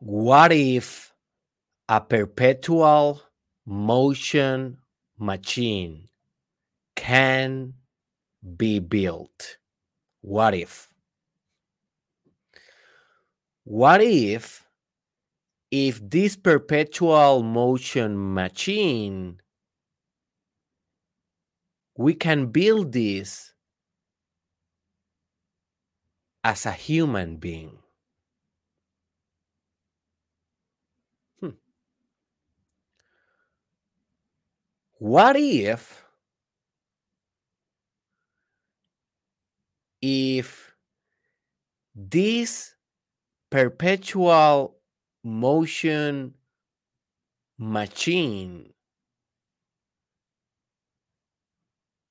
What if a perpetual motion machine can be built? What if? What if if this perpetual motion machine we can build this as a human being what if if this perpetual motion machine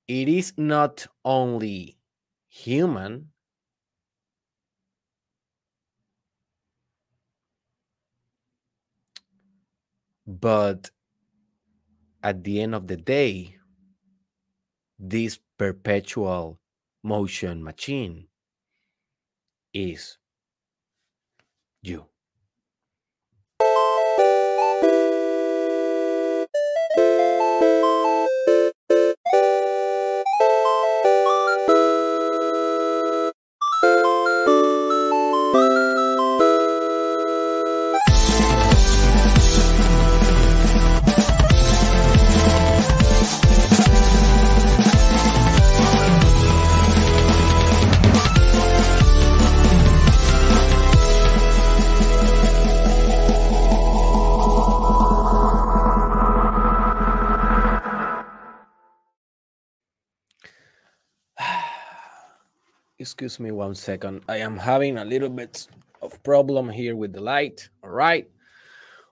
it is not only human but at the end of the day this perpetual motion machine is you excuse me one second. I am having a little bit of problem here with the light. All right.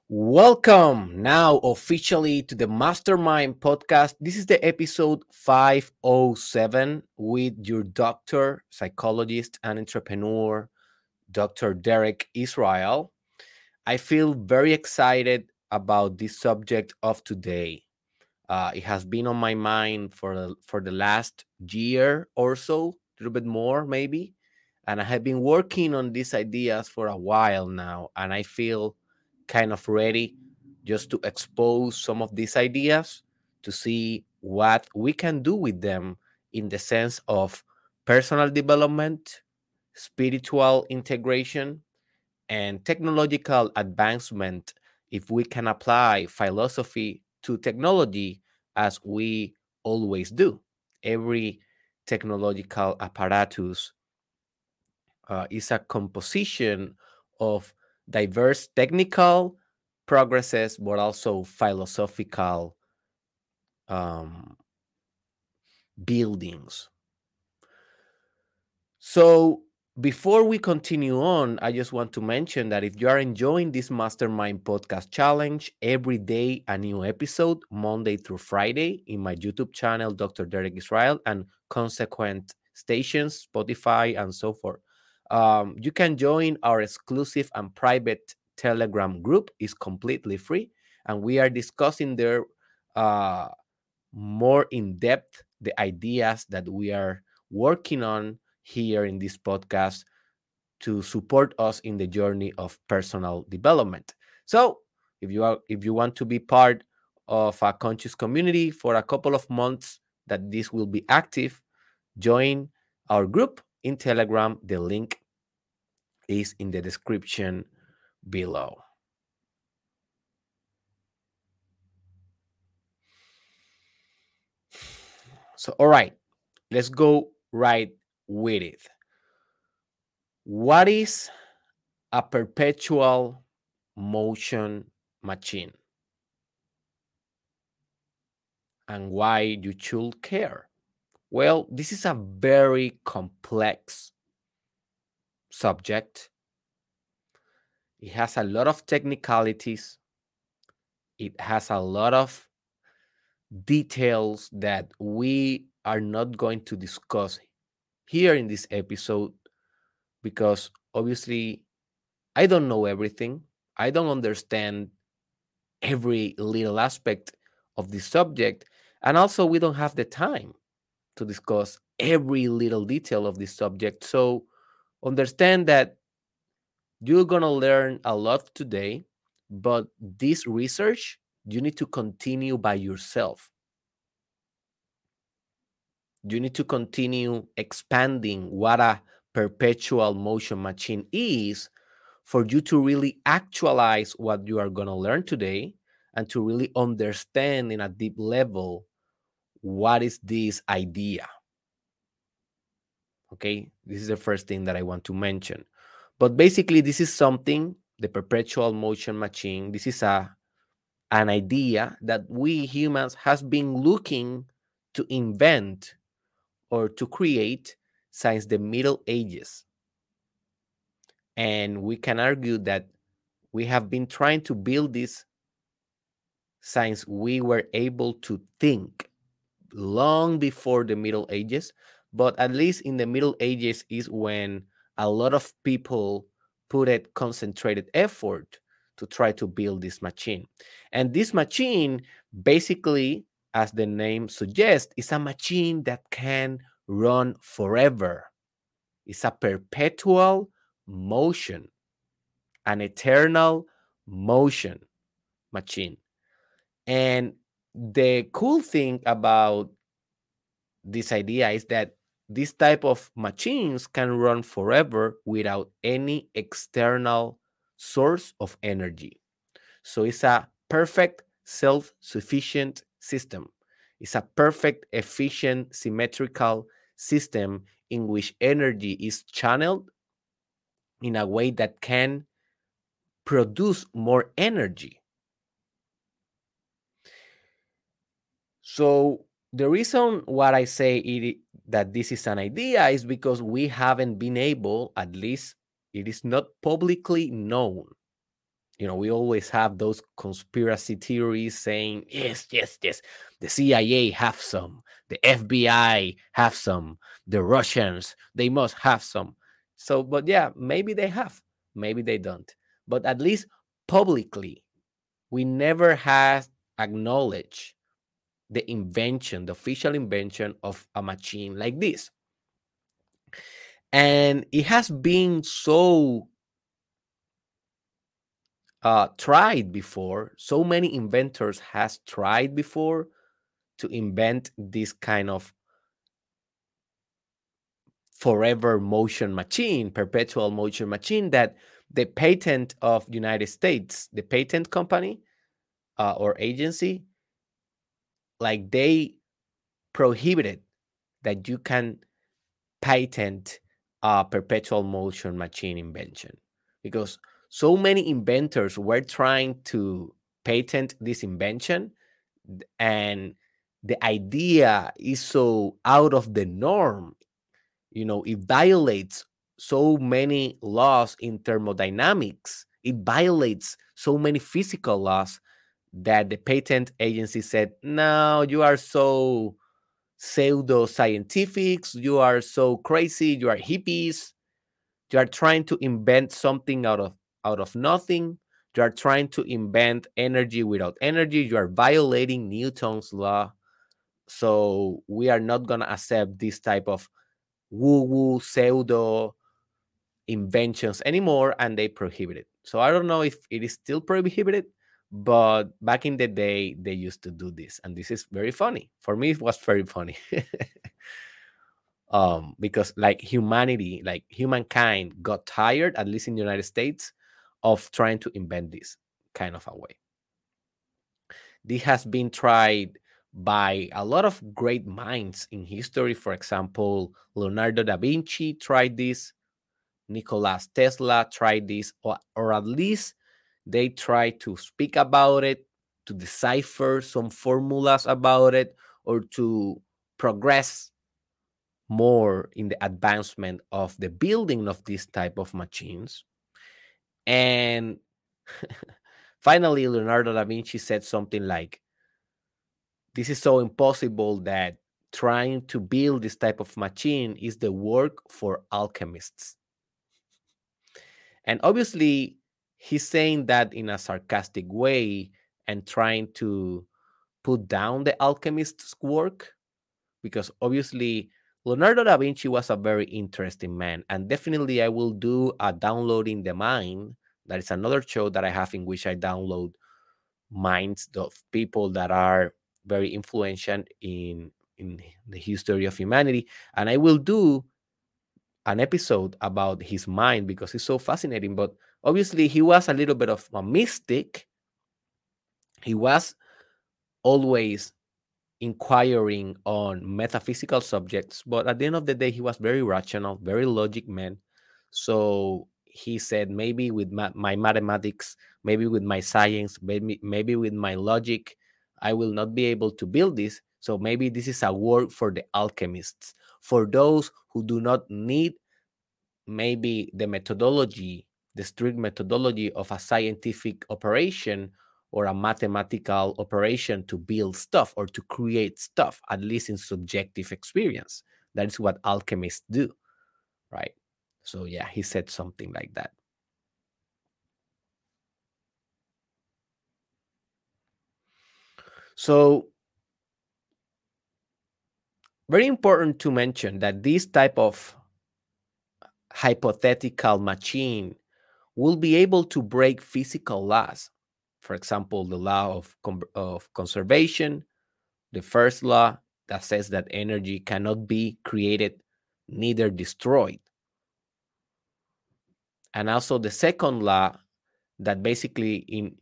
Welcome now officially to the Mastermind podcast. This is the episode 507 with your doctor, psychologist, and entrepreneur, Dr. Derek Israel. I feel very excited about this subject of today. Uh, it has been on my mind for for the last year or so a little bit more maybe. And i have been working on these ideas for a while now and i feel kind of ready just to expose some of these ideas to see what we can do with them in the sense of personal development spiritual integration and technological advancement if we can apply philosophy to technology as we always do. Every technological apparatus uh, is a composition of diverse technical progresses, but also philosophical um, buildings. So, before we continue on, I just want to mention that if you are enjoying this Mastermind Podcast Challenge, every day a new episode, Monday through Friday, in my YouTube channel, Dr. Derek Israel, and consequent stations, Spotify, and so forth. Um, you can join our exclusive and private Telegram group. is completely free, and we are discussing there uh, more in depth the ideas that we are working on here in this podcast to support us in the journey of personal development. So, if you are if you want to be part of a conscious community for a couple of months that this will be active, join our group in Telegram. The link is in the description below. So, all right, let's go right with it. What is a perpetual motion machine? And why you should care? Well, this is a very complex subject. It has a lot of technicalities. It has a lot of details that we are not going to discuss here in this episode because obviously I don't know everything. I don't understand every little aspect of the subject. And also, we don't have the time to discuss every little detail of this subject. So, understand that you're going to learn a lot today, but this research you need to continue by yourself. You need to continue expanding what a perpetual motion machine is for you to really actualize what you are going to learn today and to really understand in a deep level what is this idea. Okay, this is the first thing that I want to mention. But basically, this is something the perpetual motion machine. This is a an idea that we humans has been looking to invent or to create since the Middle Ages. And we can argue that we have been trying to build this since we were able to think long before the Middle Ages. But at least in the Middle Ages is when a lot of people put it concentrated effort to try to build this machine. And this machine, basically, as the name suggests, is a machine that can run forever. It's a perpetual motion, an eternal motion machine. And the cool thing about this idea is that this type of machines can run forever without any external source of energy. So it's a perfect self sufficient system. It's a perfect, efficient, symmetrical system in which energy is channeled in a way that can produce more energy. So the reason why I say it, that this is an idea is because we haven't been able, at least it is not publicly known. You know, we always have those conspiracy theories saying, yes, yes, yes, the CIA have some, the FBI have some, the Russians, they must have some. So, but yeah, maybe they have, maybe they don't. But at least publicly, we never have acknowledged the invention, the official invention of a machine like this. And it has been so uh, tried before. So many inventors has tried before to invent this kind of forever motion machine, perpetual motion machine that the patent of United States, the patent company uh, or agency, like they prohibited that you can patent a perpetual motion machine invention because so many inventors were trying to patent this invention and the idea is so out of the norm. You know it violates so many laws in thermodynamics. It violates so many physical laws that the patent agency said, no, you are so pseudo scientifics, you are so crazy, you are hippies, you are trying to invent something out of out of nothing. You are trying to invent energy without energy. You are violating Newton's law. So we are not gonna accept this type of woo-woo pseudo inventions anymore, and they prohibit it. So I don't know if it is still prohibited, but back in the day they used to do this and this is very funny for me it was very funny um because like humanity like humankind got tired at least in the united states of trying to invent this kind of a way this has been tried by a lot of great minds in history for example leonardo da vinci tried this nikola tesla tried this or, or at least they try to speak about it, to decipher some formulas about it, or to progress more in the advancement of the building of this type of machines. And finally, Leonardo da Vinci said something like, This is so impossible that trying to build this type of machine is the work for alchemists. And obviously, he's saying that in a sarcastic way and trying to put down the alchemist's work because obviously Leonardo da Vinci was a very interesting man, and definitely I will do a downloading the mind. That is another show that I have in which I download minds of people that are very influential in in the history of humanity, and I will do an episode about his mind because it's so fascinating. But obviously, he was a little bit of a mystic. He was always inquiring on metaphysical subjects, but at the end of the day, he was very rational, very logic man. So he said, maybe with my mathematics, maybe with my science, maybe maybe with my logic, I will not be able to build this. So maybe this is a work for the alchemists, for those who do not need maybe the methodology, the strict methodology of a scientific operation or a mathematical operation to build stuff or to create stuff, at least in subjective experience. That is what alchemists do, right? So, yeah, he said something like that. So, very important to mention that this type of hypothetical machine will be able to break physical laws for example, the law of, of conservation, the first law that says that energy cannot be created, neither destroyed. And also the second law that basically in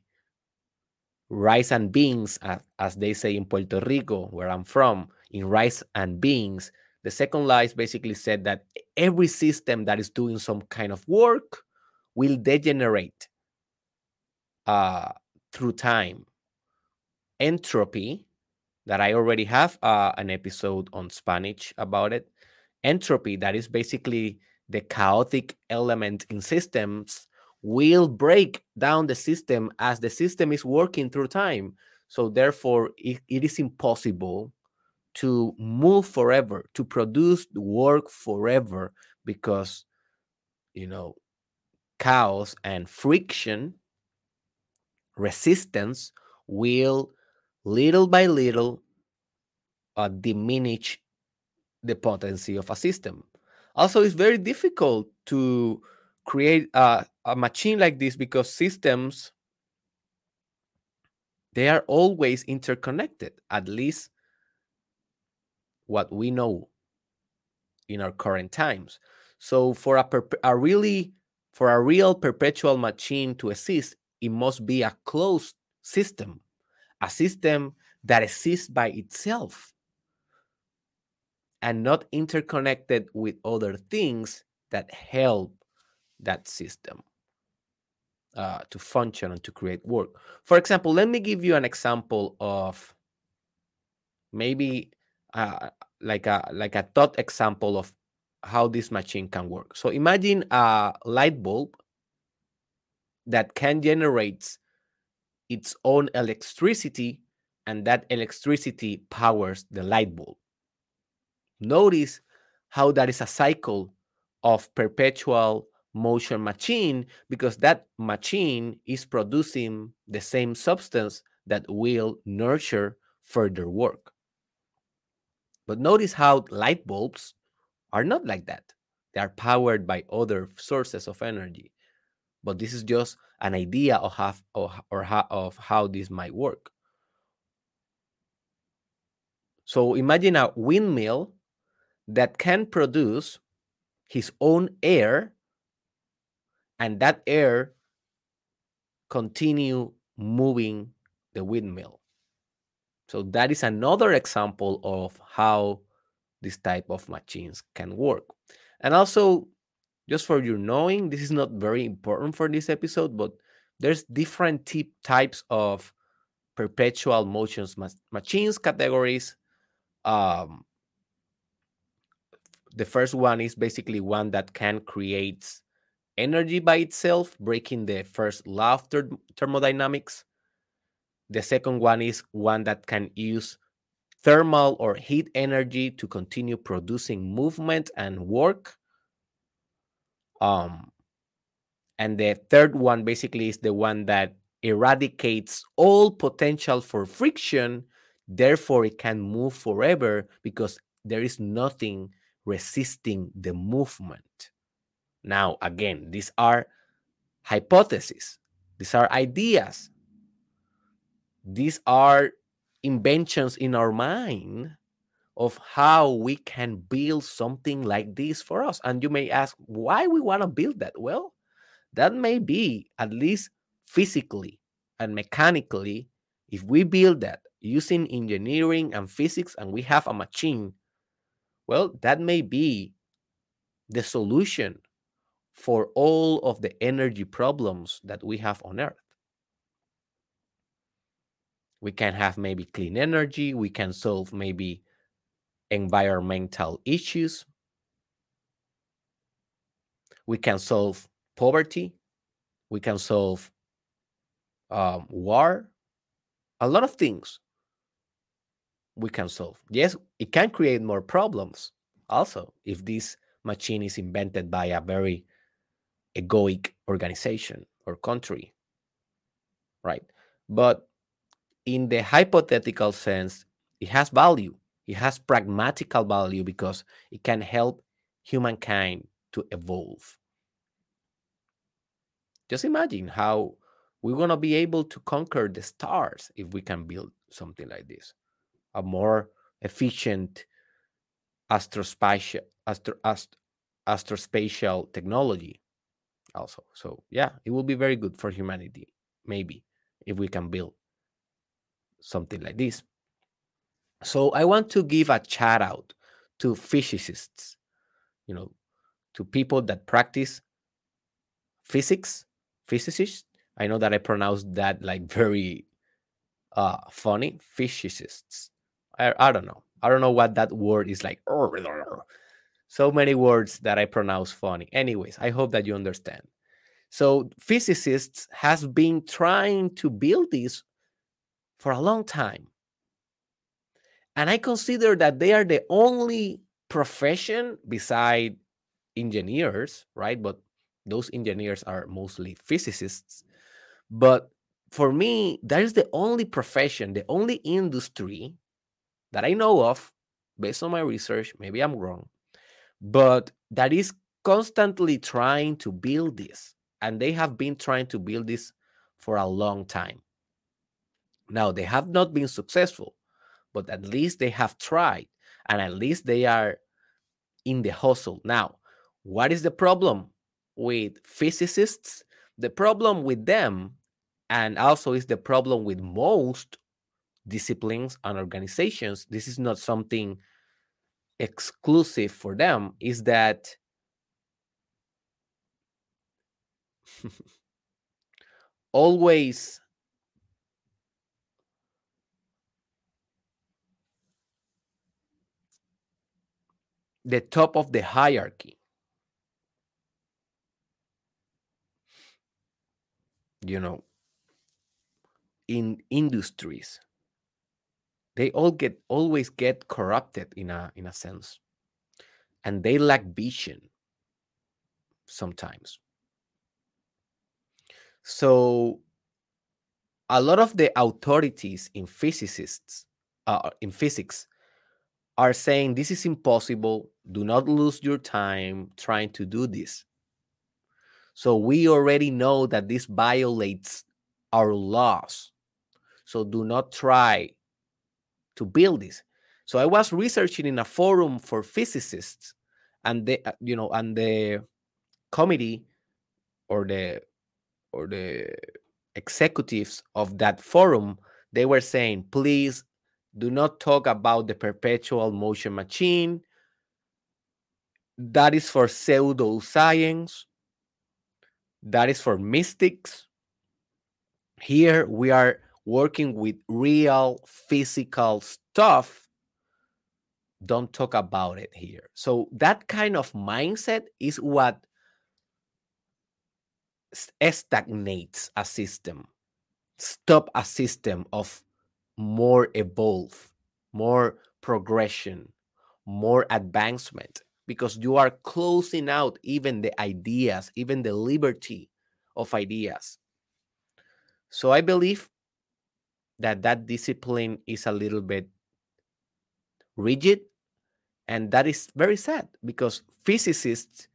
rice and beans, as, as they say in Puerto Rico, where I'm from, in rice and beans, the second law is basically said that every system that is doing some kind of work will degenerate uh, through time. Entropy, that I already have uh, an episode on Spanish about it. Entropy, that is basically the chaotic element in systems, will break down the system as the system is working through time. So, therefore, it, it is impossible to move forever, to produce work forever, because, you know, chaos and friction resistance will little by little uh, diminish the potency of a system. Also, it's very difficult to create a, a machine like this because systems they are always interconnected at least what we know in our current times so for a, a really for a real perpetual machine to exist it must be a closed system, a system that exists by itself and not interconnected with other things that help that system uh, to function and to create work. For example, let me give you an example of maybe uh, like a like a thought example of how this machine can work. So imagine a light bulb that can generate its own electricity and that electricity powers the light bulb. Notice how that is a cycle of perpetual motion machine because that machine is producing the same substance that will nurture further work. But notice how light bulbs are not like that. They are powered by other sources of energy but this is just an idea of how, or, of how this might work. So imagine a windmill that can produce his own air and that air continue moving the windmill. So that is another example of how this type of machines can work. And also just for your knowing, this is not very important for this episode, but there's different tip types of perpetual motions ma- machines categories. Um, the first one is basically one that can create energy by itself, breaking the first law of ther- thermodynamics. The second one is one that can use thermal or heat energy to continue producing movement and work. Um, and the third one basically is the one that eradicates all potential for friction. Therefore, it can move forever because there is nothing resisting the movement. Now, again, these are hypotheses, these are ideas, these are inventions in our mind of how we can build something like this for us. And you may ask, why we want to build that? Well, that may be at least physically and mechanically, if we build that using engineering and physics and we have a machine, well, that may be the solution for all of the energy problems that we have on Earth. We can have maybe clean energy, we can solve maybe environmental issues, we can solve poverty, we can solve um, war, a lot of things we can solve. Yes, it can create more problems also if this machine is invented by a very egoic organization or country, right? But in the hypothetical sense, it has value. It has pragmatical value because it can help humankind to evolve. Just imagine how we're going to be able to conquer the stars if we can build something like this. A more efficient astrospatial astro, ast, astrospatial technology also. So yeah it will be very good for humanity maybe if we can build something like this so i want to give a shout out to physicists you know to people that practice physics physicists I know that I pronounced that like very uh funny. Physicists. I, I don't know. I don't know what that word is like. So many words that I pronounce funny. Anyways, I hope that you understand. So physicists has been trying to build this for a long time. And I consider that they are the only profession beside engineers, right? But those engineers are mostly physicists but for me, that is the only profession, the only industry that I know of, based on my research. Maybe I'm wrong, but that is constantly trying to build this. And they have been trying to build this for a long time. Now, they have not been successful, but at least they have tried, and at least they are in the hustle. Now, what is the problem with physicists? The problem with them and also is the problem with most disciplines and organizations this is not something exclusive for them is that always the top of the hierarchy. You know in industries they all get always get corrupted in a in a sense. And they lack vision sometimes. So a lot of the authorities in physicists uh, in physics are saying this is impossible. Do not lose your time trying to do this. So we already know that this violates our laws. So do not try to build this. So I was researching in a forum for physicists, and the uh, you know and the committee or the or the executives of that forum they were saying please do not talk about the perpetual motion machine. That is for pseudoscience. That is for mystics. Here we are working with real physical stuff, don't talk about it here. So that kind of mindset is what stagnates a system, stop a system of more evolve, more progression, more advancement, because you are closing out even the ideas, even the liberty of ideas. So I believe that that discipline is a little bit rigid and that is very sad because physicists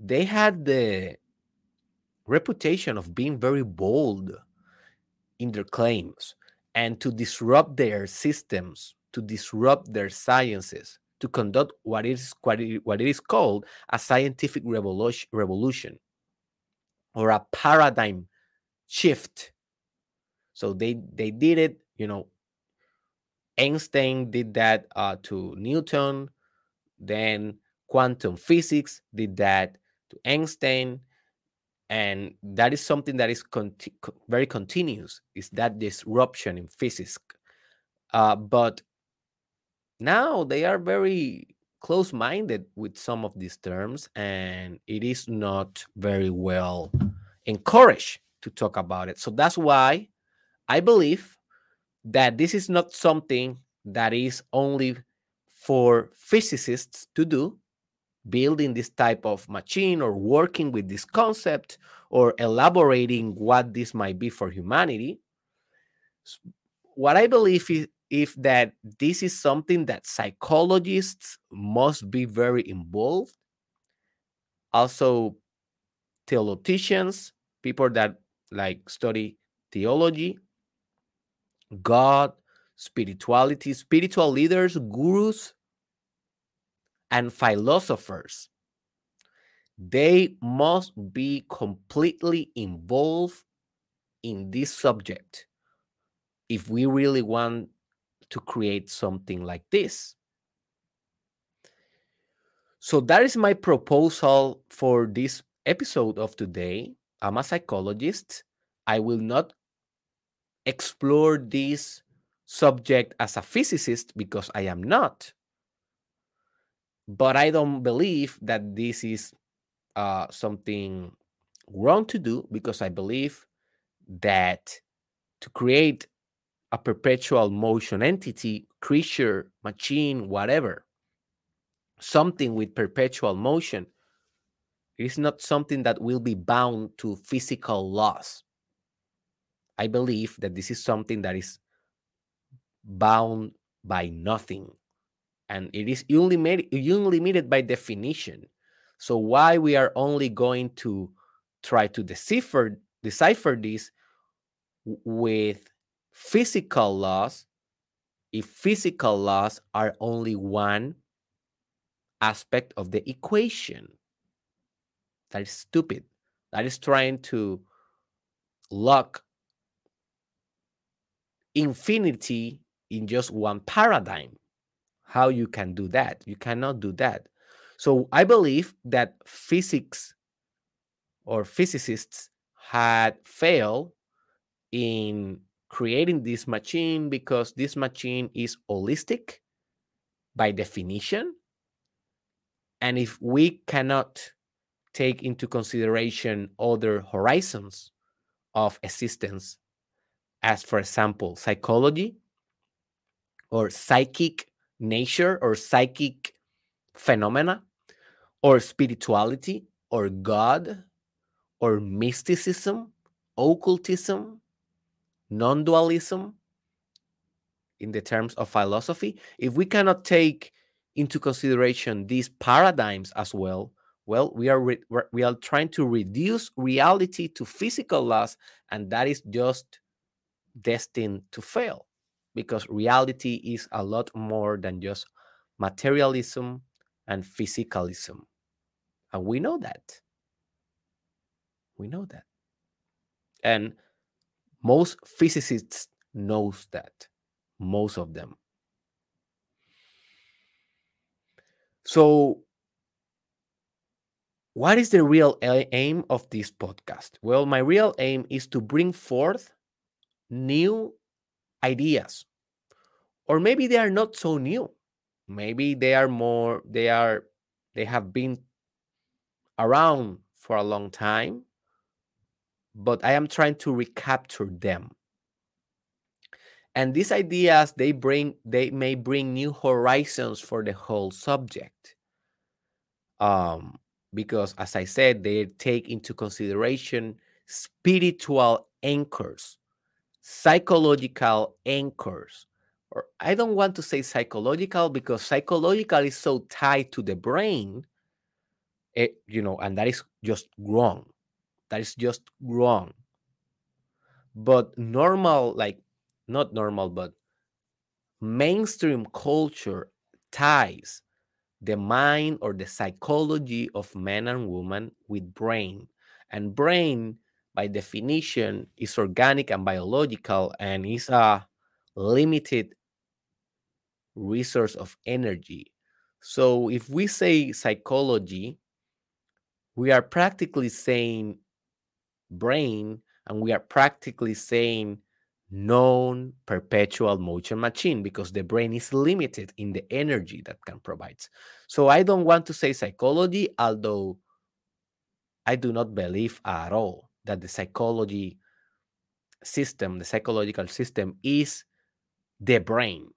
they had the reputation of being very bold in their claims and to disrupt their systems to disrupt their sciences to conduct what is what it, what it is called a scientific revolution, revolution or a paradigm shift. So they they did it you know einstein did that uh, to newton then quantum physics did that to einstein and that is something that is conti- very continuous is that disruption in physics uh, but now they are very close minded with some of these terms, and it is not very well encouraged to talk about it. So that's why I believe that this is not something that is only for physicists to do, building this type of machine or working with this concept or elaborating what this might be for humanity. What I believe is, if that this is something that psychologists must be very involved also theologians people that like study theology god spirituality spiritual leaders gurus and philosophers they must be completely involved in this subject if we really want to create something like this. So that is my proposal for this episode of today. I'm a psychologist. I will not explore this subject as a physicist because I am not. But I don't believe that this is uh, something wrong to do because I believe that to create a perpetual motion entity, creature, machine, whatever, something with perpetual motion. Is not something that will be bound to physical laws. I believe that this is something that is bound by nothing. And it is unlimited, unlimited by definition. So why we are only going to try to decipher decipher this with physical laws if physical laws are only one aspect of the equation. That is stupid. That is trying to lock infinity in just one paradigm. How you can do that? You cannot do that. So I believe that physics or physicists had failed in creating this machine because this machine is holistic by definition. And if we cannot take into consideration other horizons of existence, as for example, psychology or psychic nature or psychic phenomena or spirituality or God or mysticism, occultism, non dualism in the terms of philosophy, if we cannot take into consideration these paradigms as well, well, we are re- we are trying to reduce reality to physical laws, and that is just destined to fail because reality is a lot more than just materialism and physicalism, and we know that. We know that, and most physicists knows that. Most of them. So what is the real aim of this podcast? Well, my real aim is to bring forth new ideas. Or maybe they are not so new. Maybe they are more they are they have been around for a long time but I am trying to recapture them. And these ideas they bring they may bring new horizons for the whole subject. Um, because as I said, they take into consideration spiritual anchors, psychological anchors, or I don't want to say psychological because psychological is so tied to the brain, it, you know, and that is just wrong. That is just wrong. But normal, like not normal, but mainstream culture ties the mind or the psychology of men and women with brain. And brain, by definition, is organic and biological and is a limited resource of energy. So if we say psychology, we are practically saying brain and we are practically saying non perpetual motion machine because the brain is limited in the energy that can provide. So I don't want to say psychology, although I do not believe at all that the psychology system, the psychological system, is the brain.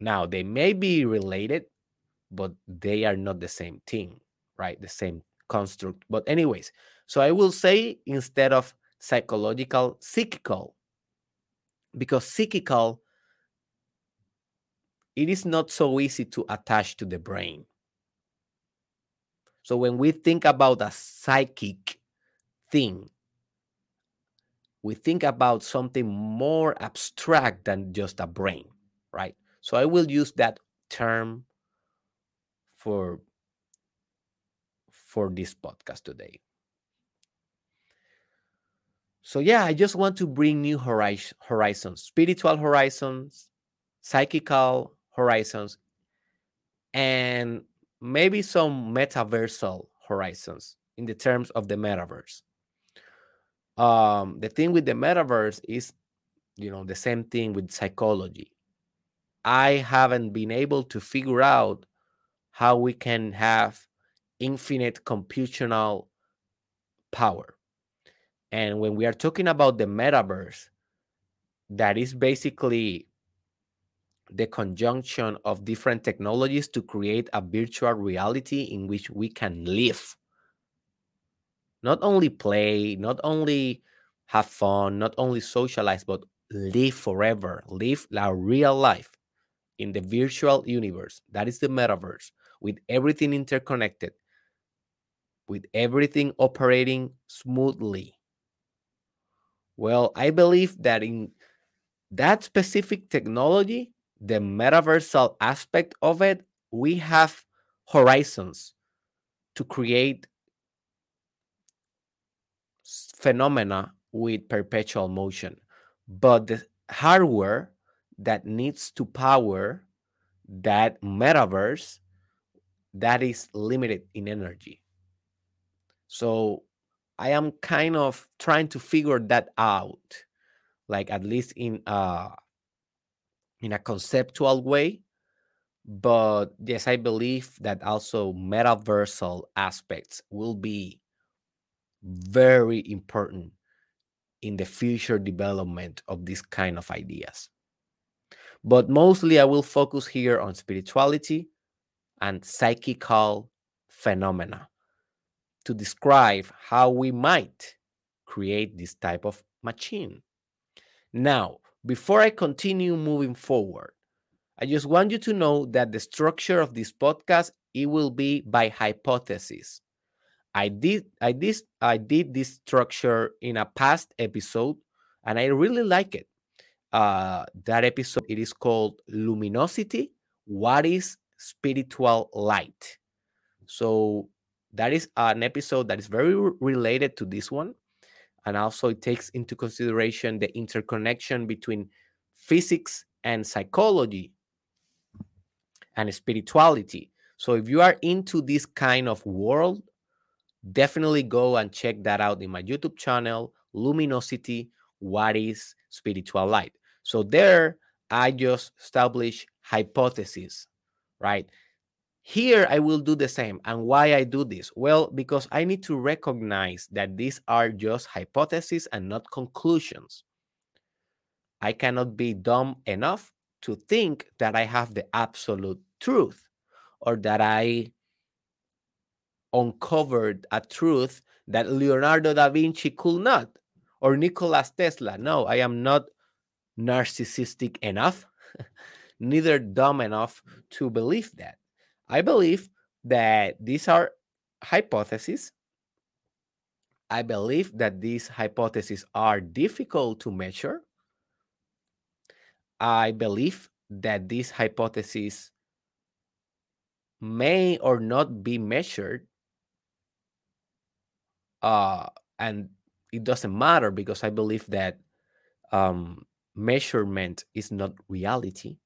Now, they may be related, but they are not the same thing, right? The same construct. But, anyways, so I will say instead of psychological, psychical, because psychical, it is not so easy to attach to the brain. So when we think about a psychic thing, we think about something more abstract than just a brain, right? So I will use that term for for this podcast today. So yeah, I just want to bring new horizons, spiritual horizons, psychical horizons, and maybe some metaversal horizons in the terms of the metaverse. Um, the thing with the metaverse is, you know, the same thing with psychology. I haven't been able to figure out how we can have infinite computational power. And when we are talking about the metaverse, that is basically the conjunction of different technologies to create a virtual reality in which we can live. Not only play, not only have fun, not only socialize, but live forever, live our real life in the virtual universe. That is the metaverse with everything interconnected, with everything operating smoothly. Well, I believe that in that specific technology, the metaversal aspect of it, we have horizons to create phenomena with perpetual motion. But the hardware that needs to power that metaverse that is limited in energy. So I am kind of trying to figure that out, like at least in uh in a conceptual way. But yes, I believe that also metaversal aspects will be very important in the future development of this kind of ideas. But mostly, I will focus here on spirituality and psychical phenomena to describe how we might create this type of machine. Now, before I continue moving forward, I just want you to know that the structure of this podcast it will be by hypothesis. I did I did I did this structure in a past episode and I really like it. Uh, that episode it is called Luminosity. What is spiritual light? So that is an episode that is very related to this one and also it takes into consideration the interconnection between physics and psychology and spirituality so if you are into this kind of world definitely go and check that out in my youtube channel luminosity what is spiritual light so there i just establish hypotheses right here, I will do the same. And why I do this? Well, because I need to recognize that these are just hypotheses and not conclusions. I cannot be dumb enough to think that I have the absolute truth or that I uncovered a truth that Leonardo da Vinci could not or Nikola Tesla. No, I am not narcissistic enough neither dumb enough to believe that. I believe that these are hypotheses. I believe that these hypotheses are difficult to measure. I believe that these hypotheses may or not be measured. Uh, and it doesn't matter because I believe that um, measurement is not reality.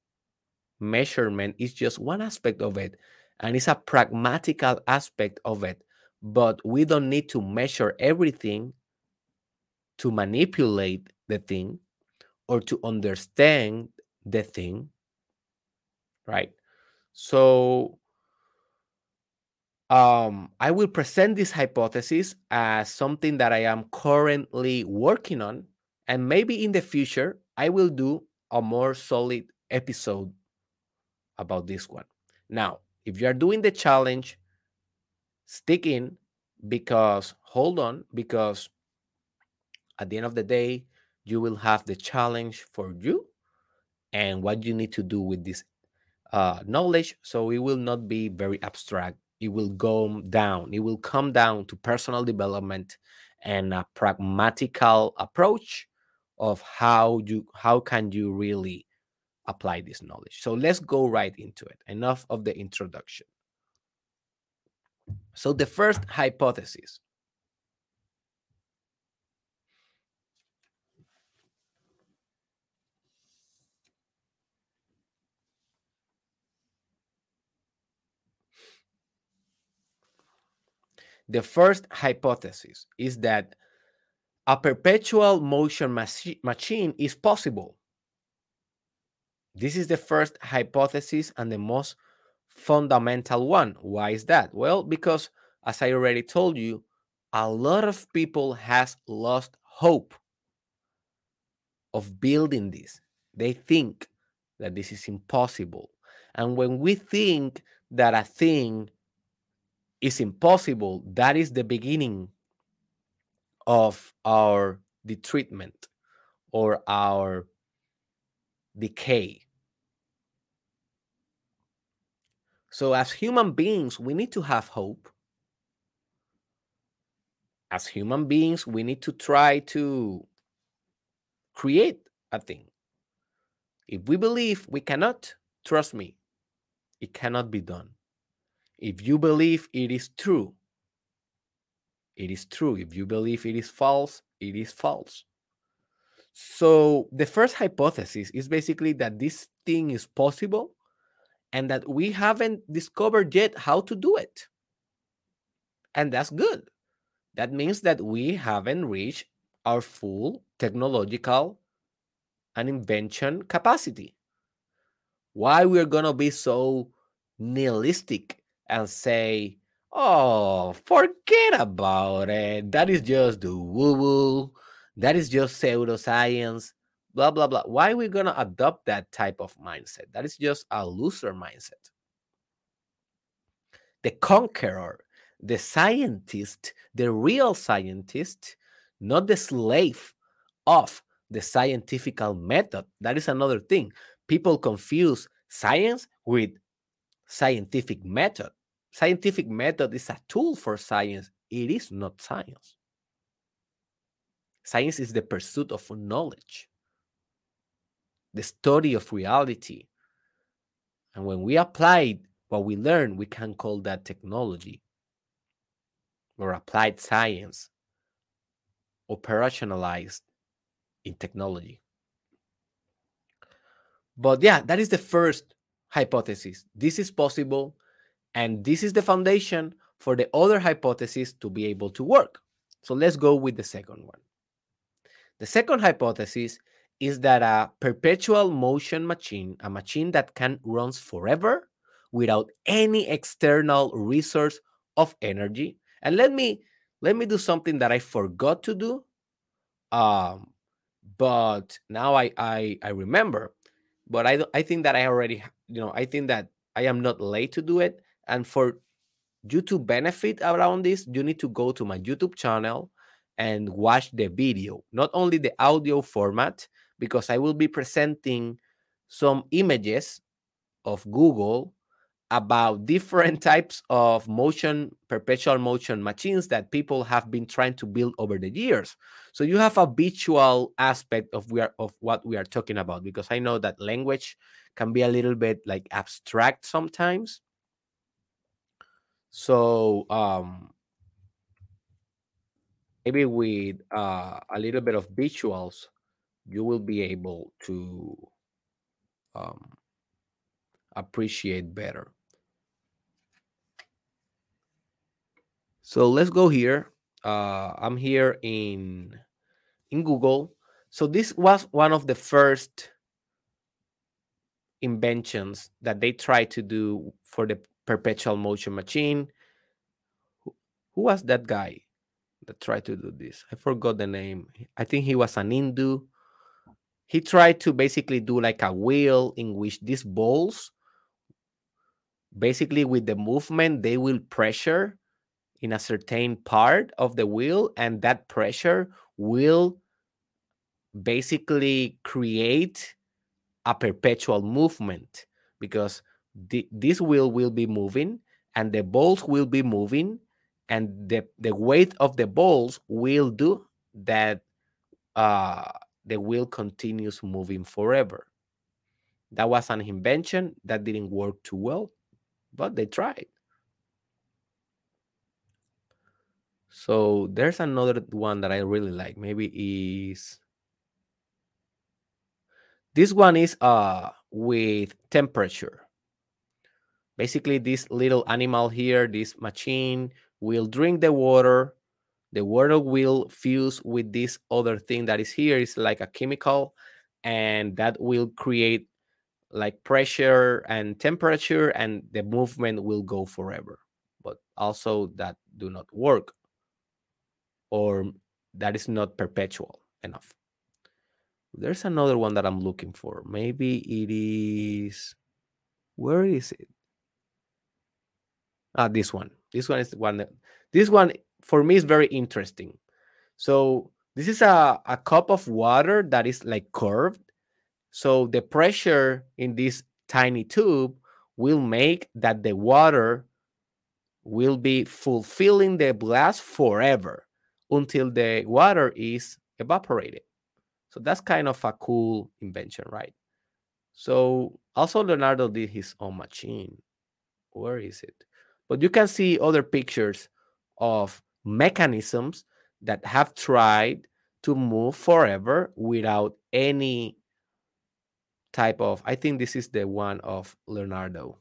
Measurement is just one aspect of it, and it's a pragmatical aspect of it. But we don't need to measure everything to manipulate the thing or to understand the thing, right? So, um, I will present this hypothesis as something that I am currently working on. And maybe in the future, I will do a more solid episode about this one. Now, if you are doing the challenge, stick in because, hold on, because at the end of the day, you will have the challenge for you and what you need to do with this uh, knowledge. So it will not be very abstract. It will go down. It will come down to personal development and a pragmatical approach of how you how can you really apply this knowledge. So let's go right into it. Enough of the introduction. So the first hypothesis The first hypothesis is that a perpetual motion machi- machine is possible. This is the first hypothesis and the most fundamental one. Why is that? Well, because as I already told you, a lot of people has lost hope of building this. They think that this is impossible. And when we think that a thing is impossible, that is the beginning of our the treatment or our decay. So, as human beings, we need to have hope. As human beings, we need to try to create a thing. If we believe we cannot, trust me, it cannot be done. If you believe it is true, it is true. If you believe it is false, it is false. So, the first hypothesis is basically that this thing is possible and that we haven't discovered yet how to do it. And that's good. That means that we haven't reached our full technological and invention capacity. Why we're going to be so nihilistic and say, oh, forget about it. That is just the woo woo. That is just pseudoscience. Blah, blah, blah. Why are we going to adopt that type of mindset? That is just a loser mindset. The conqueror, the scientist, the real scientist, not the slave of the scientific method. That is another thing. People confuse science with scientific method. Scientific method is a tool for science, it is not science. Science is the pursuit of knowledge, the study of reality. And when we apply what we learn, we can call that technology or applied science, operationalized in technology. But yeah, that is the first hypothesis. This is possible, and this is the foundation for the other hypothesis to be able to work. So let's go with the second one. The second hypothesis is that a perpetual motion machine, a machine that can run forever without any external resource of energy. And let me let me do something that I forgot to do. Um, but now I I, I remember. But I I think that I already you know I think that I am not late to do it. And for you to benefit around this, you need to go to my YouTube channel and watch the video, not only the audio format, because I will be presenting some images of Google about different types of motion perpetual motion machines that people have been trying to build over the years. So you have a visual aspect of we are of what we are talking about because i know that language can be a little bit like abstract sometimes so um maybe with uh, a little bit of visuals you will be able to um, appreciate better So let's go here. Uh, I'm here in in Google. So this was one of the first inventions that they tried to do for the perpetual motion machine. Who, who was that guy that tried to do this? I forgot the name. I think he was an Hindu. He tried to basically do like a wheel in which these balls, basically with the movement, they will pressure in a certain part of the wheel and that pressure will basically create a perpetual movement because the, this wheel will be moving and the balls will be moving and the, the weight of the balls will do that uh, the wheel continues moving forever that was an invention that didn't work too well but they tried So there's another one that I really like. Maybe is this one is uh with temperature. Basically, this little animal here, this machine, will drink the water. The water will fuse with this other thing that is here. It's like a chemical, and that will create like pressure and temperature, and the movement will go forever. But also that do not work or that is not perpetual enough. There's another one that I'm looking for. Maybe it is. Where is it? Ah, this one. This one is one. This one for me is very interesting. So this is a, a cup of water that is like curved. So the pressure in this tiny tube will make that the water will be fulfilling the blast forever until the water is evaporated. So that's kind of a cool invention, right? So also Leonardo did his own machine. Where is it? But you can see other pictures of mechanisms that have tried to move forever without any type of I think this is the one of Leonardo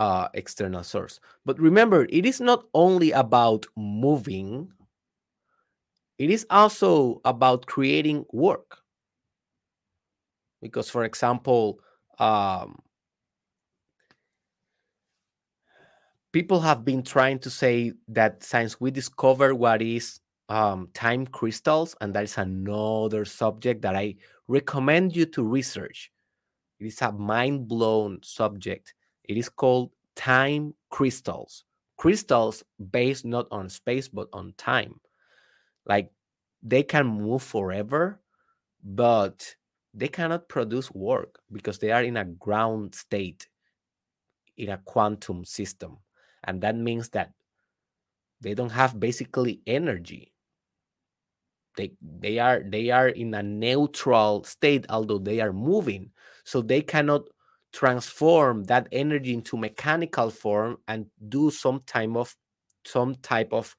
uh, external source. But remember, it is not only about moving, it is also about creating work. Because, for example, um, people have been trying to say that since we discovered what is um, time crystals, and that is another subject that I recommend you to research. It is a mind blown subject it is called time crystals. Crystals based not on space but on time. Like they can move forever, but they cannot produce work because they are in a ground state in a quantum system. And that means that they don't have basically energy. They, they are they are in a neutral state although they are moving. So they cannot transform that energy into mechanical form and do some type of some type of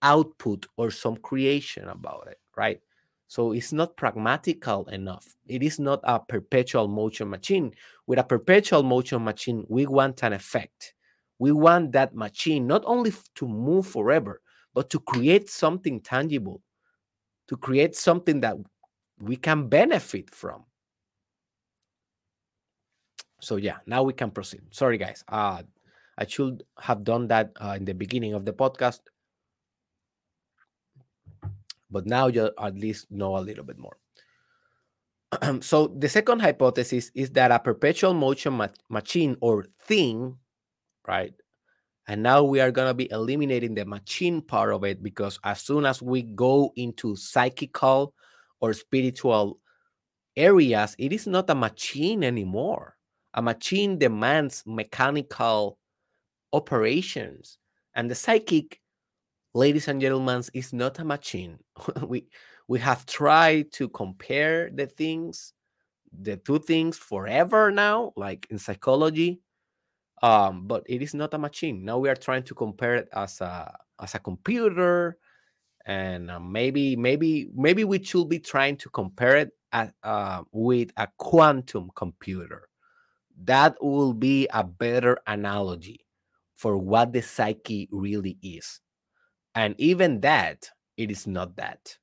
output or some creation about it right? So it's not pragmatical enough. It is not a perpetual motion machine. With a perpetual motion machine we want an effect we want that machine not only to move forever but to create something tangible to create something that we can benefit from so yeah, now we can proceed. Sorry, guys. Uh, I should have done that uh, in the beginning of the podcast, but now you at least know a little bit more. so the second hypothesis is that a perpetual motion ma machine or thing, right? And now we are going to be eliminating the machine part of it because as soon as we go into psychical or spiritual areas, it is not a machine anymore. A machine demands mechanical operations, and the psychic, ladies and gentlemen, is not a machine. we we have tried to compare the things, the two things forever now, like in psychology, um, but it is not a machine. Now we are trying to compare it as a as a computer, and uh, maybe maybe maybe we should be trying to compare it at, uh, with a quantum computer. That will be a better analogy for what the psyche really is. And even that, it is not that.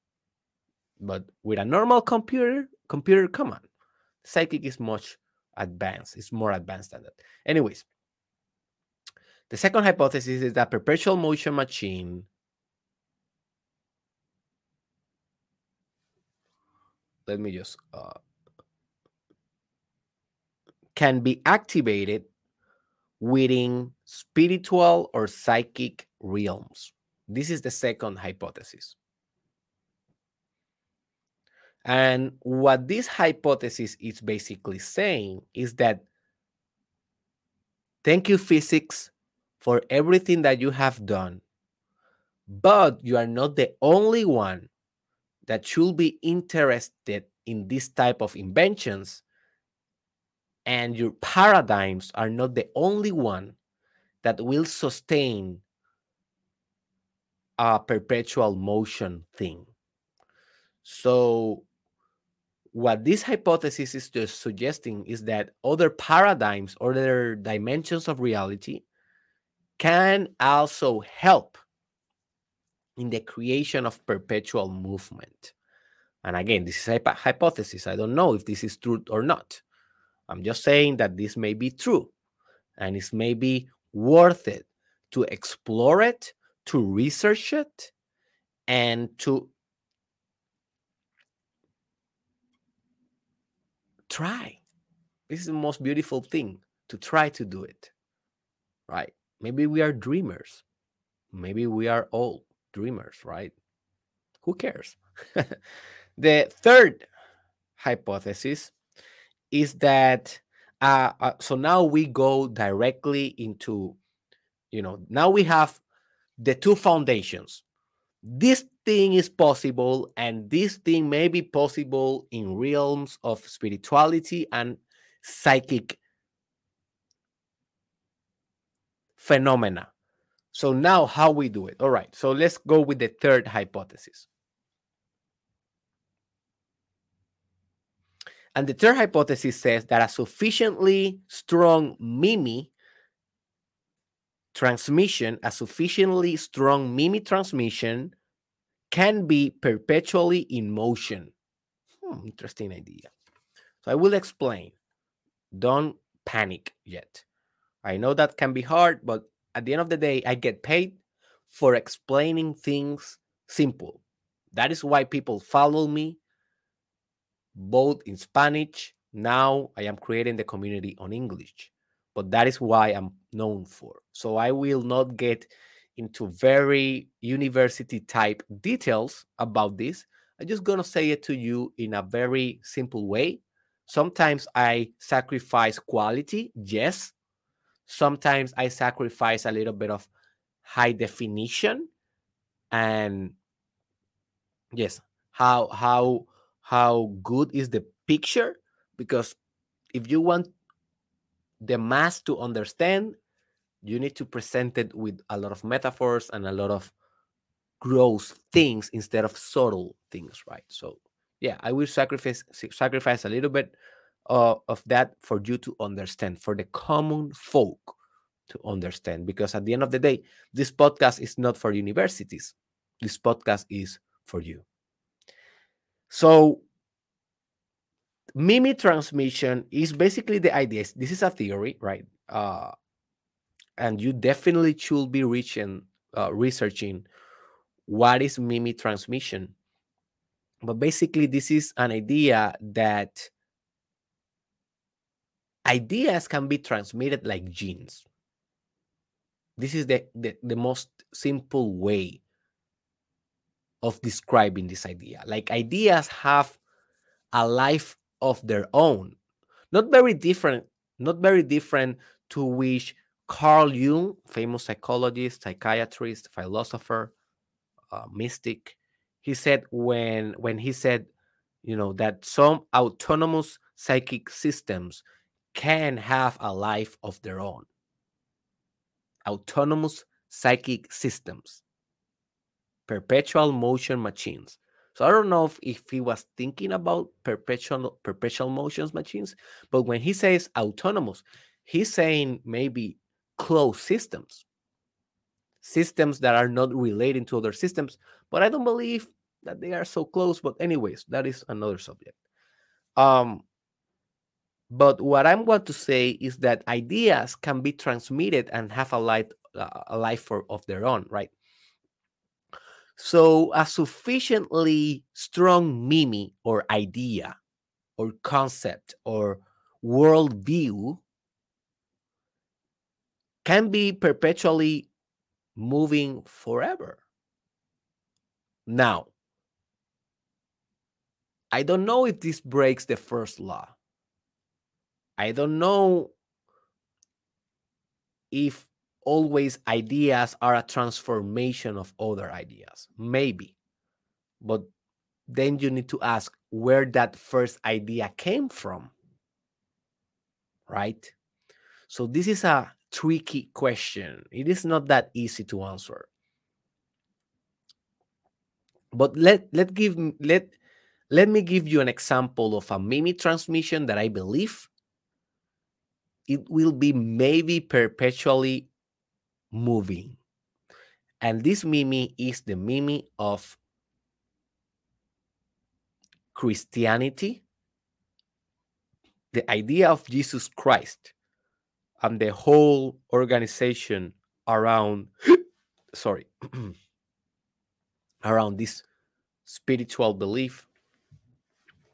But with a normal computer, computer, come on, psychic is much advanced. It's more advanced than that. Anyways, the second hypothesis is that perpetual motion machine let me just uh, can be activated within spiritual or psychic realms. This is the second hypothesis. And what this hypothesis is basically saying is that thank you, physics, for everything that you have done, but you are not the only one that should be interested in this type of inventions and your paradigms are not the only one that will sustain a perpetual motion thing. So, what this hypothesis is just suggesting is that other paradigms, other dimensions of reality can also help in the creation of perpetual movement. And again, this is a hypothesis. I don't know if this is true or not. I'm just saying that this may be true and it's maybe worth it to explore it, to research it, and to try. This is the most beautiful thing to try to do it. Right? Maybe we are dreamers. Maybe we are all dreamers, right? Who cares? the third hypothesis is that uh, uh, so now we go directly into you know now we have the two foundations this thing is possible and this thing may be possible in realms of spirituality and psychic phenomena so now how we do it all right so let's go with the third hypothesis And the third hypothesis says that a sufficiently strong Mimi transmission, a sufficiently strong Mimi transmission can be perpetually in motion. Hmm, interesting idea. So I will explain. Don't panic yet. I know that can be hard, but at the end of the day, I get paid for explaining things simple. That is why people follow me both in Spanish. Now I am creating the community on English, but that is why I'm known for. So I will not get into very university type details about this. I'm just going to say it to you in a very simple way. Sometimes I sacrifice quality, yes. Sometimes I sacrifice a little bit of high definition and yes, how how how good is the picture? Because if you want the mass to understand you need to present it with a lot of metaphors and a lot of gross things instead of subtle things right? So yeah i will sacrifice sacrifice a little bit uh, of that for you to understand for the common folk to understand because at the end of the day this podcast is not for universities this podcast is for you so Mimi transmission is basically the idea. This is a theory, right? Uh, and you definitely should be reaching, uh, researching what is Mimi transmission. But basically, this is an idea that ideas can be transmitted like genes. This is the, the, the most simple way of describing this idea. Like ideas have a life of their own. Not very different, not very different to which Carl Jung, famous psychologist, psychiatrist, philosopher, uh, mystic, he said when when he said, you know, that some autonomous psychic systems can have a life of their own. Autonomous psychic systems, perpetual motion machines. So I don't know if, if he was thinking about perpetual perpetual motions machines, but when he says autonomous, he's saying maybe closed systems, systems that are not relating to other systems. But I don't believe that they are so close. But anyways, that is another subject. Um, but what I'm going to say is that ideas can be transmitted and have a life, uh, a life for, of their own, right? So a sufficiently strong mimi or idea or concept or worldview can be perpetually moving forever. Now, I don't know if this breaks the first law. I don't know if always ideas are a transformation of other ideas. Maybe. But then you need to ask where that first idea came from. Right? So this is a tricky question. It is not that easy to answer. But let let give let let me give you an example of a mimi transmission that I believe it will be maybe perpetually moving. And this mimi is the mimi of Christianity, the idea of Jesus Christ, and the whole organization around, sorry, around this spiritual belief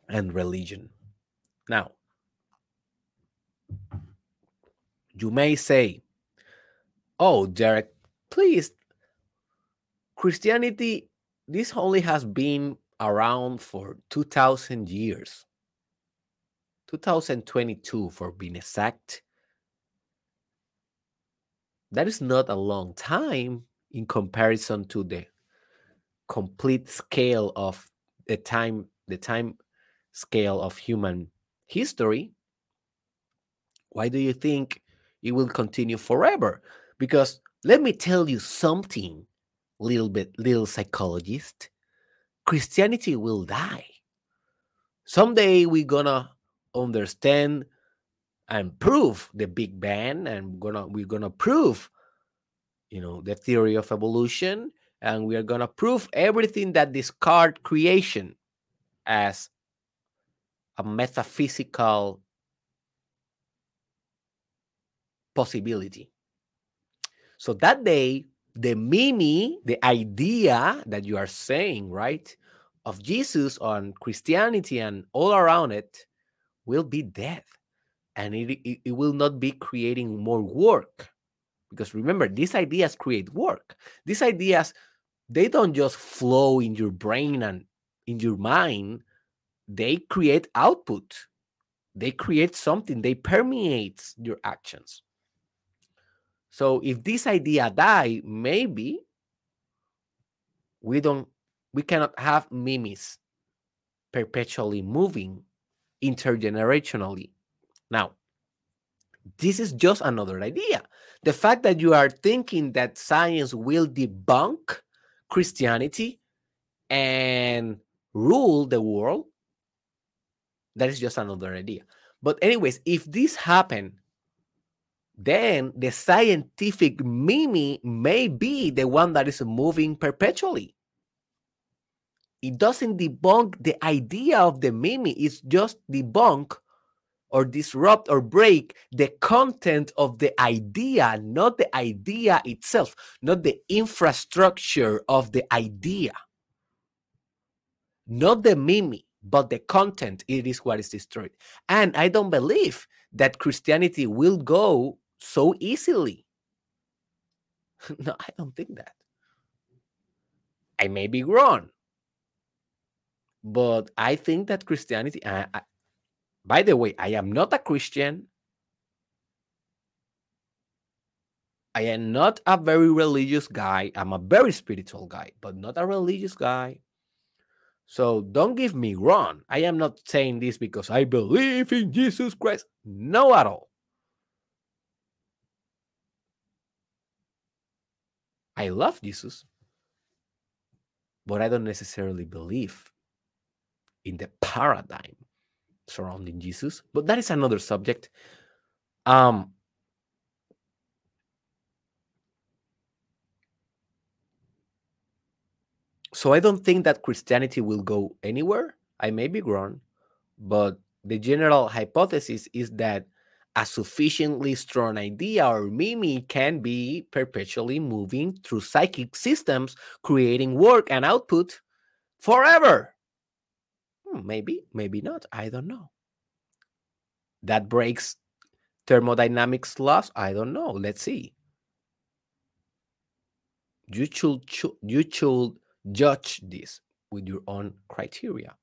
and religion. Now, you may say, Oh, Derek, please, Christianity, this only has been around for 2000 years. 2022, for being exact. That is not a long time in comparison to the complete scale of the time, the time scale of human history. Why do you think it will continue forever? Because let me tell you something, little bit, little psychologist. Christianity will die. Someday we're gonna understand and prove the Big Bang, and gonna we're gonna prove, you know, the theory of evolution, and we are gonna prove everything that discard creation as a metaphysical possibility. So that day, the mimi, the idea that you are saying, right, of Jesus on Christianity and all around it will be dead. And it, it, it will not be creating more work. Because remember, these ideas create work. These ideas, they don't just flow in your brain and in your mind, they create output. They create something, they permeate your actions. So if this idea die, maybe we don't we cannot have mimes perpetually moving intergenerationally. Now, this is just another idea. The fact that you are thinking that science will debunk Christianity and rule the world, that is just another idea. But, anyways, if this happened then the scientific mimi may be the one that is moving perpetually. It doesn't debunk the idea of the mimi, it's just debunk or disrupt or break the content of the idea, not the idea itself, not the infrastructure of the idea. Not the mimi, but the content, it is what is destroyed. And I don't believe that Christianity will go so easily. no, I don't think that. I may be wrong, but I think that Christianity, I, I, By the way, I am not a Christian. I am not a very religious guy. I'm a very spiritual guy, but not a religious guy. So don't give me wrong. I am not saying this because I believe in Jesus Christ. No, at all. I love Jesus, but I don't necessarily believe in the paradigm surrounding Jesus. But that is another subject. Um, so I don't think that Christianity will go anywhere. I may be wrong, but the general hypothesis is that a sufficiently strong idea or mimi can be perpetually moving through psychic systems, creating work and output forever. Hmm, maybe, maybe not. I don't know. That breaks thermodynamics laws. I don't know. Let's see. You should you should judge this with your own criteria.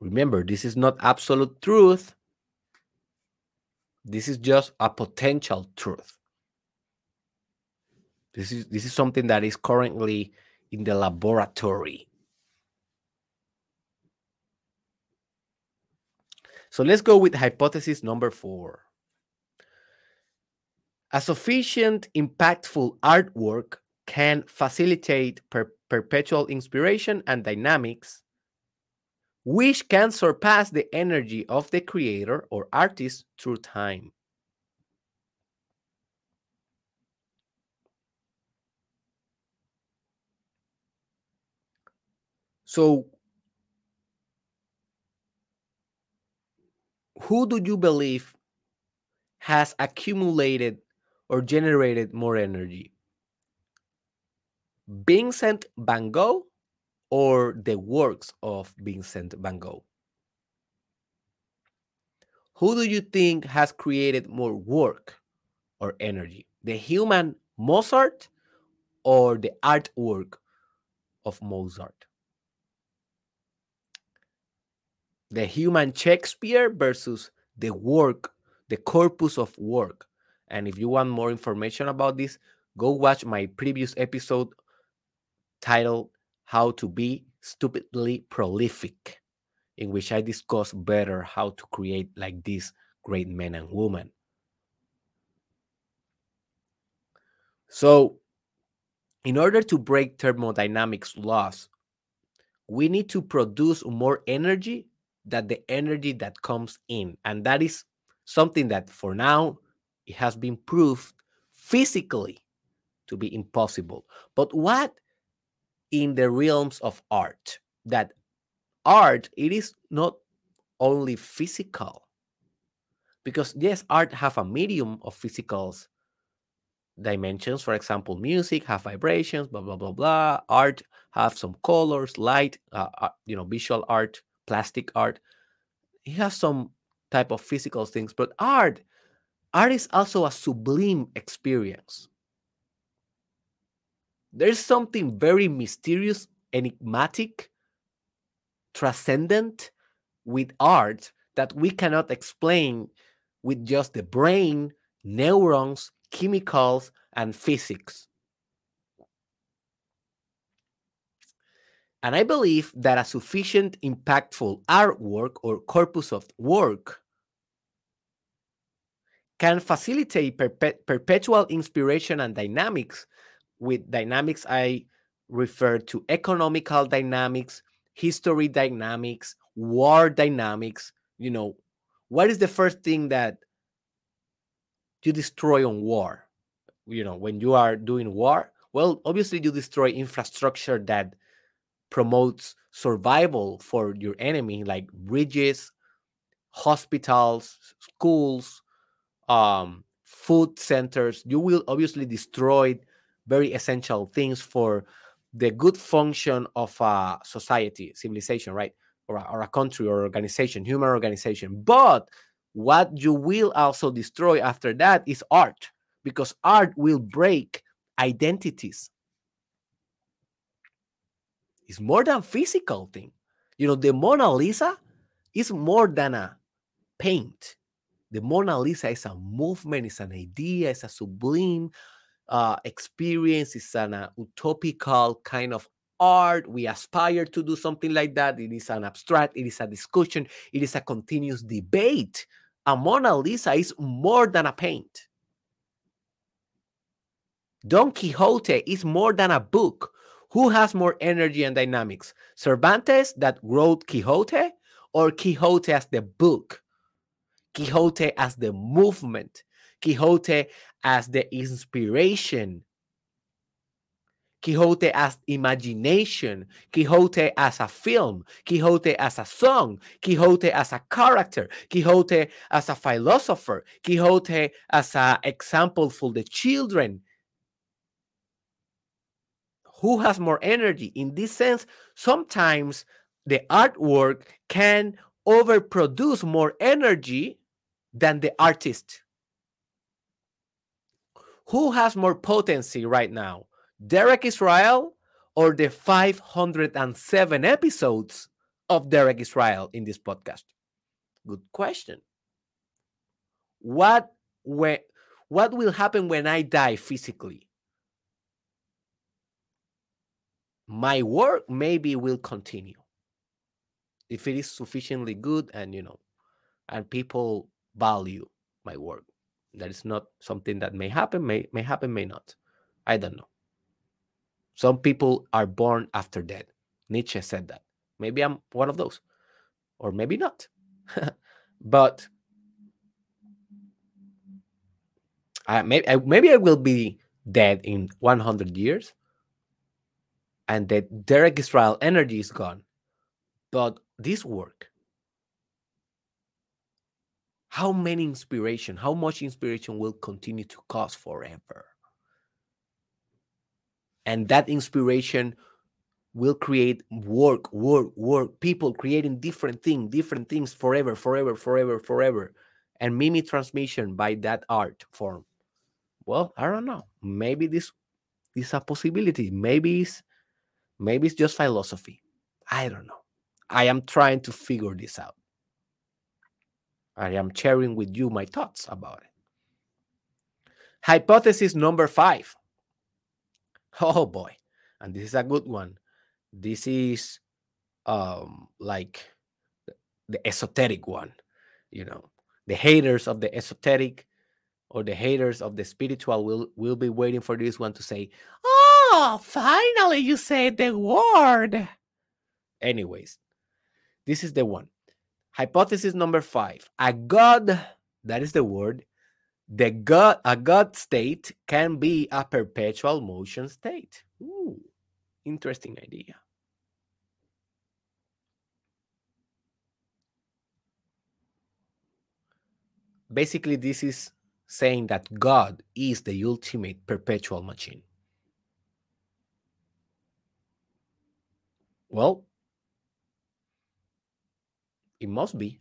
Remember, this is not absolute truth. This is just a potential truth. This is this is something that is currently in the laboratory. So let's go with hypothesis number four. A sufficient impactful artwork can facilitate per perpetual inspiration and dynamics, which can surpass the energy of the creator or artist through time. So, who do you believe has accumulated or generated more energy? Vincent van Gogh or the works of Vincent van Gogh? Who do you think has created more work or energy? The human Mozart or the artwork of Mozart? The human Shakespeare versus the work, the corpus of work. And if you want more information about this, go watch my previous episode titled How to Be Stupidly Prolific, in which I discuss better how to create like these great men and women. So, in order to break thermodynamics laws, we need to produce more energy than the energy that comes in. And that is something that for now it has been proved physically to be impossible. But what in the realms of art that art it is not only physical. Because yes art have a medium of physicals dimensions for example music have vibrations blah blah blah blah. Art have some colors light uh, uh, you know visual art plastic art. It has some type of physical things but art art is also a sublime experience there's something very mysterious, enigmatic, transcendent with art that we cannot explain with just the brain, neurons, chemicals, and physics. And I believe that a sufficient impactful artwork or corpus of work can facilitate perpet perpetual inspiration and dynamics with dynamics, I refer to economical dynamics, history dynamics, war dynamics. You know, what is the first thing that you destroy on war? You know, when you are doing war, well, obviously you destroy infrastructure that promotes survival for your enemy, like bridges, hospitals, schools, um, food centers. You will obviously destroy very essential things for the good function of a society, civilization, right? Or a, or a country or organization, human organization. But what you will also destroy after that is art, because art will break identities. It's more than physical thing. You know, the Mona Lisa is more than a paint. The Mona Lisa is a movement, it's an idea, it's a sublime uh, experience, it's an uh, utopical kind of art. We aspire to do something like that. It is an abstract, it is a discussion, it is a continuous debate. A Mona Lisa is more than a paint. Don Quixote is more than a book. Who has more energy and dynamics? Cervantes that wrote Quixote or Quixote as the book? Quixote as the movement, Quixote as the inspiration, Quixote as imagination, Quixote as a film, Quixote as a song, Quixote as a character, Quixote as a philosopher, Quixote as an example for the children. Who has more energy? In this sense, sometimes the artwork can overproduce more energy than the artist. Who has more potency right now? Derek Israel or the 507 episodes of Derek Israel in this podcast? Good question. What when what will happen when I die physically? My work maybe will continue if it is sufficiently good and you know and people value my work that is not something that may happen may may happen may not i don't know some people are born after death. Nietzsche said that. Maybe I'm one of those, or maybe not. but I, maybe, I, maybe I will be dead in 100 years and that Derek Israel energy is gone. But this work, how many inspiration, how much inspiration will continue to cost forever? and that inspiration will create work work work people creating different things different things forever forever forever forever. And mimi transmission by that art form. Well i don't know. Maybe this is a possibility. Maybe it's maybe it's just philosophy. I don't know. I am trying to figure this out i am sharing with you my thoughts about it hypothesis number five Oh boy. And this is a good one. This is um like the esoteric one, you know. The haters of the esoteric or the haters of the spiritual will will be waiting for this one to say, "Oh, finally you said the word." Anyways, this is the one. Hypothesis number 5. A god, that is the word, the God, a God state can be a perpetual motion state. Ooh, interesting idea. Basically, this is saying that God is the ultimate perpetual machine. Well, it must be.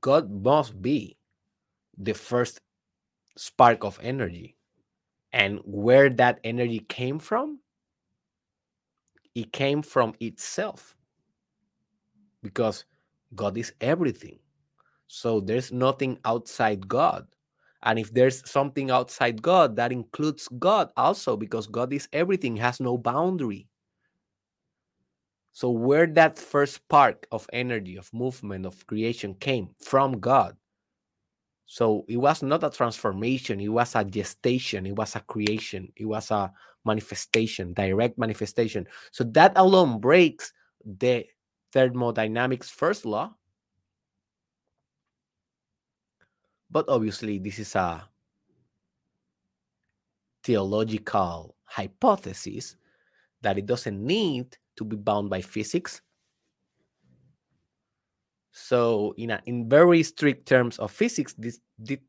God must be the first spark of energy. And where that energy came from, it came from itself. Because God is everything. So there's nothing outside God. And if there's something outside God, that includes God also, because God is everything, has no boundary. So, where that first spark of energy, of movement, of creation came from God. So, it was not a transformation, it was a gestation, it was a creation, it was a manifestation, direct manifestation. So, that alone breaks the thermodynamics first law. But obviously, this is a theological hypothesis that it doesn't need to be bound by physics. So, in a, in very strict terms of physics, this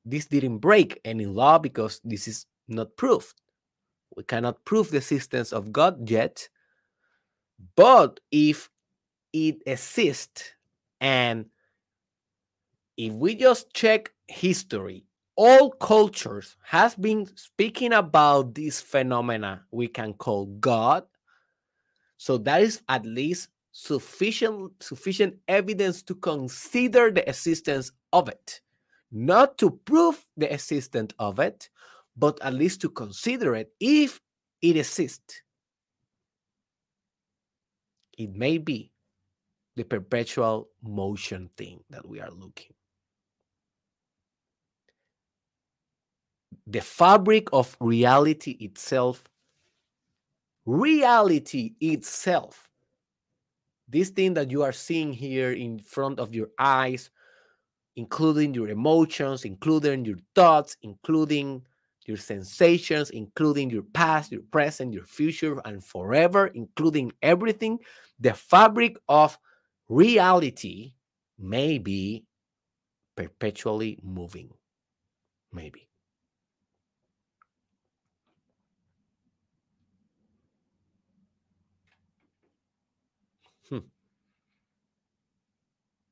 this didn't break any law because this is not proved. We cannot prove the existence of God yet. But if it exists, and if we just check history, all cultures has been speaking about this phenomena we can call God so that is at least sufficient sufficient evidence to consider the existence of it. Not to prove the existence of it but at least to consider it if it exists. It may be the perpetual motion thing that we are looking. The fabric of reality itself reality itself this thing that you are seeing here in front of your eyes, including your emotions, including your thoughts, including your sensations, including your past, your present, your future, and forever, including everything, the fabric of reality may be perpetually moving. Maybe.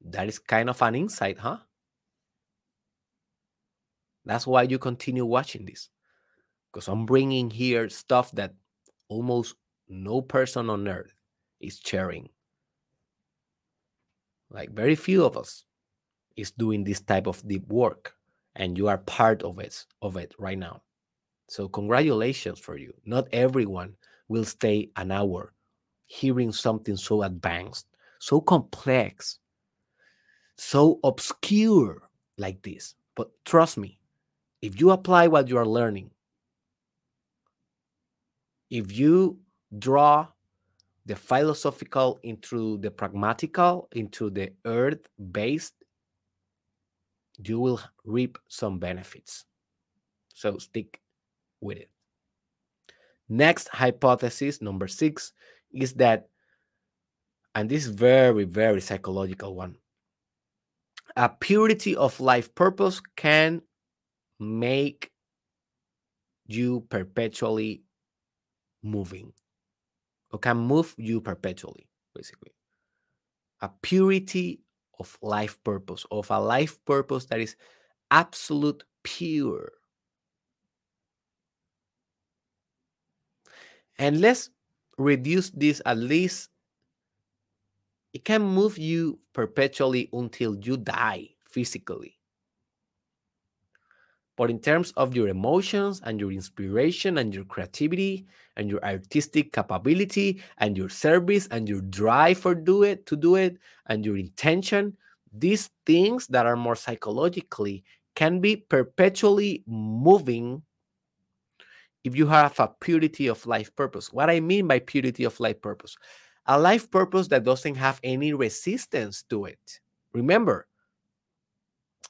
That is kind of an insight, huh? That's why you continue watching this. Because I'm bringing here stuff that almost no person on earth is sharing. Like very few of us is doing this type of deep work and you are part of it of it right now. So congratulations for you. Not everyone will stay an hour hearing something so advanced, so complex, so obscure like this. But trust me, if you apply what you are learning, if you draw the philosophical into the pragmatical, into the earth based, you will reap some benefits. So stick with it. Next hypothesis, number six, is that, and this is very, very psychological one, a purity of life purpose can make you perpetually moving or can move you perpetually, basically. A purity of life purpose, of a life purpose that is absolute pure. And let's reduce this at least it can move you perpetually until you die physically but in terms of your emotions and your inspiration and your creativity and your artistic capability and your service and your drive for do it to do it and your intention these things that are more psychologically can be perpetually moving if you have a purity of life purpose. What I mean by purity of life purpose, a life purpose that doesn't have any resistance to it. Remember,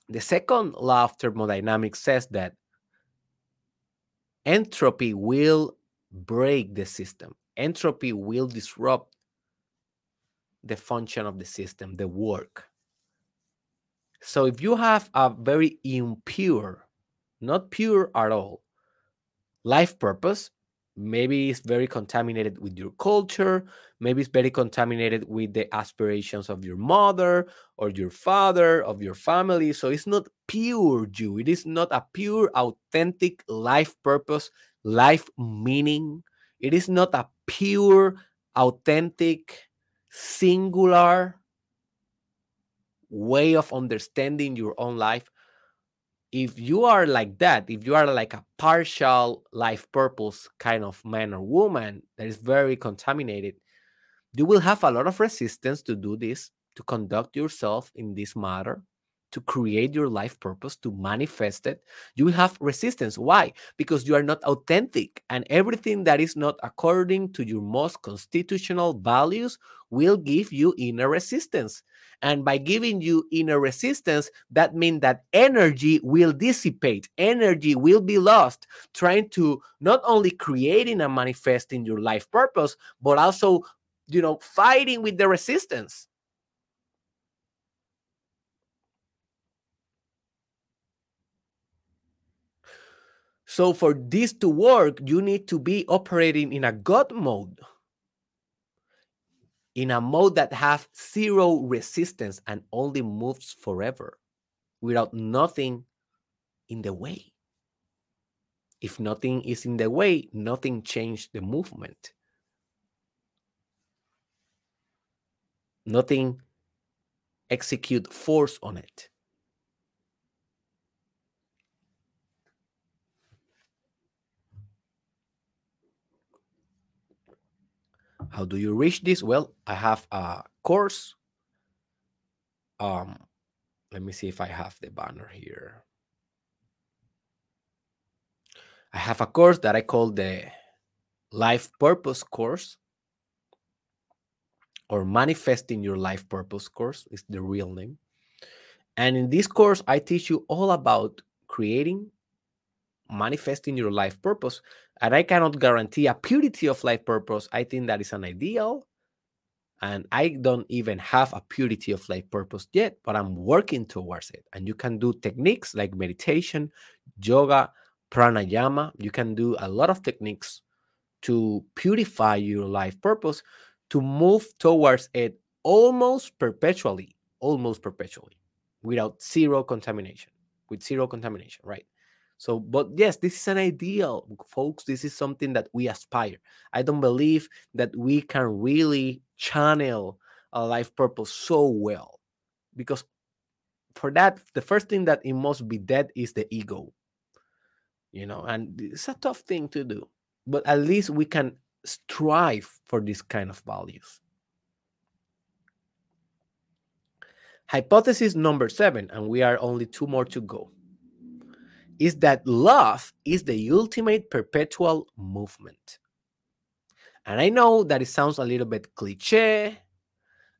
the second law of thermodynamics says that entropy will break the system, entropy will disrupt the function of the system, the work. So if you have a very impure, not pure at all, life purpose maybe it's very contaminated with your culture. Maybe it's very contaminated with the aspirations of your mother or your father of your family. So it's not pure you. It is not a pure authentic life purpose life meaning. It is not a pure authentic singular way of understanding your own life if you are like that, if you are like a partial life purpose kind of man or woman that is very contaminated, you will have a lot of resistance to do this, to conduct yourself in this matter to create your life purpose, to manifest it, you will have resistance. Why? Because you are not authentic, and everything that is not according to your most constitutional values will give you inner resistance. And by giving you inner resistance, that means that energy will dissipate, energy will be lost, trying to not only creating and manifesting your life purpose, but also, you know, fighting with the resistance. So for this to work, you need to be operating in a God mode, in a mode that has zero resistance and only moves forever without nothing in the way. If nothing is in the way, nothing changed the movement. nothing execute force on it. How do you reach this? Well, I have a course. Um, let me see if I have the banner here. I have a course that I call the Life Purpose course or Manifesting Your Life Purpose course is the real name. And in this course, I teach you all about creating, manifesting your life purpose. And I cannot guarantee a purity of life purpose. I think that is an ideal. And I don't even have a purity of life purpose yet, but I'm working towards it. And you can do techniques like meditation, yoga, pranayama. You can do a lot of techniques to purify your life purpose to move towards it almost perpetually, almost perpetually, without zero contamination, with zero contamination, right? So, but yes, this is an ideal, folks. This is something that we aspire. I don't believe that we can really channel a life purpose so well because for that, the first thing that it must be dead is the ego, you know, and it's a tough thing to do, but at least we can strive for this kind of values. Hypothesis number seven, and we are only two more to go, is that love is the ultimate perpetual movement. And I know that it sounds a little bit cliche,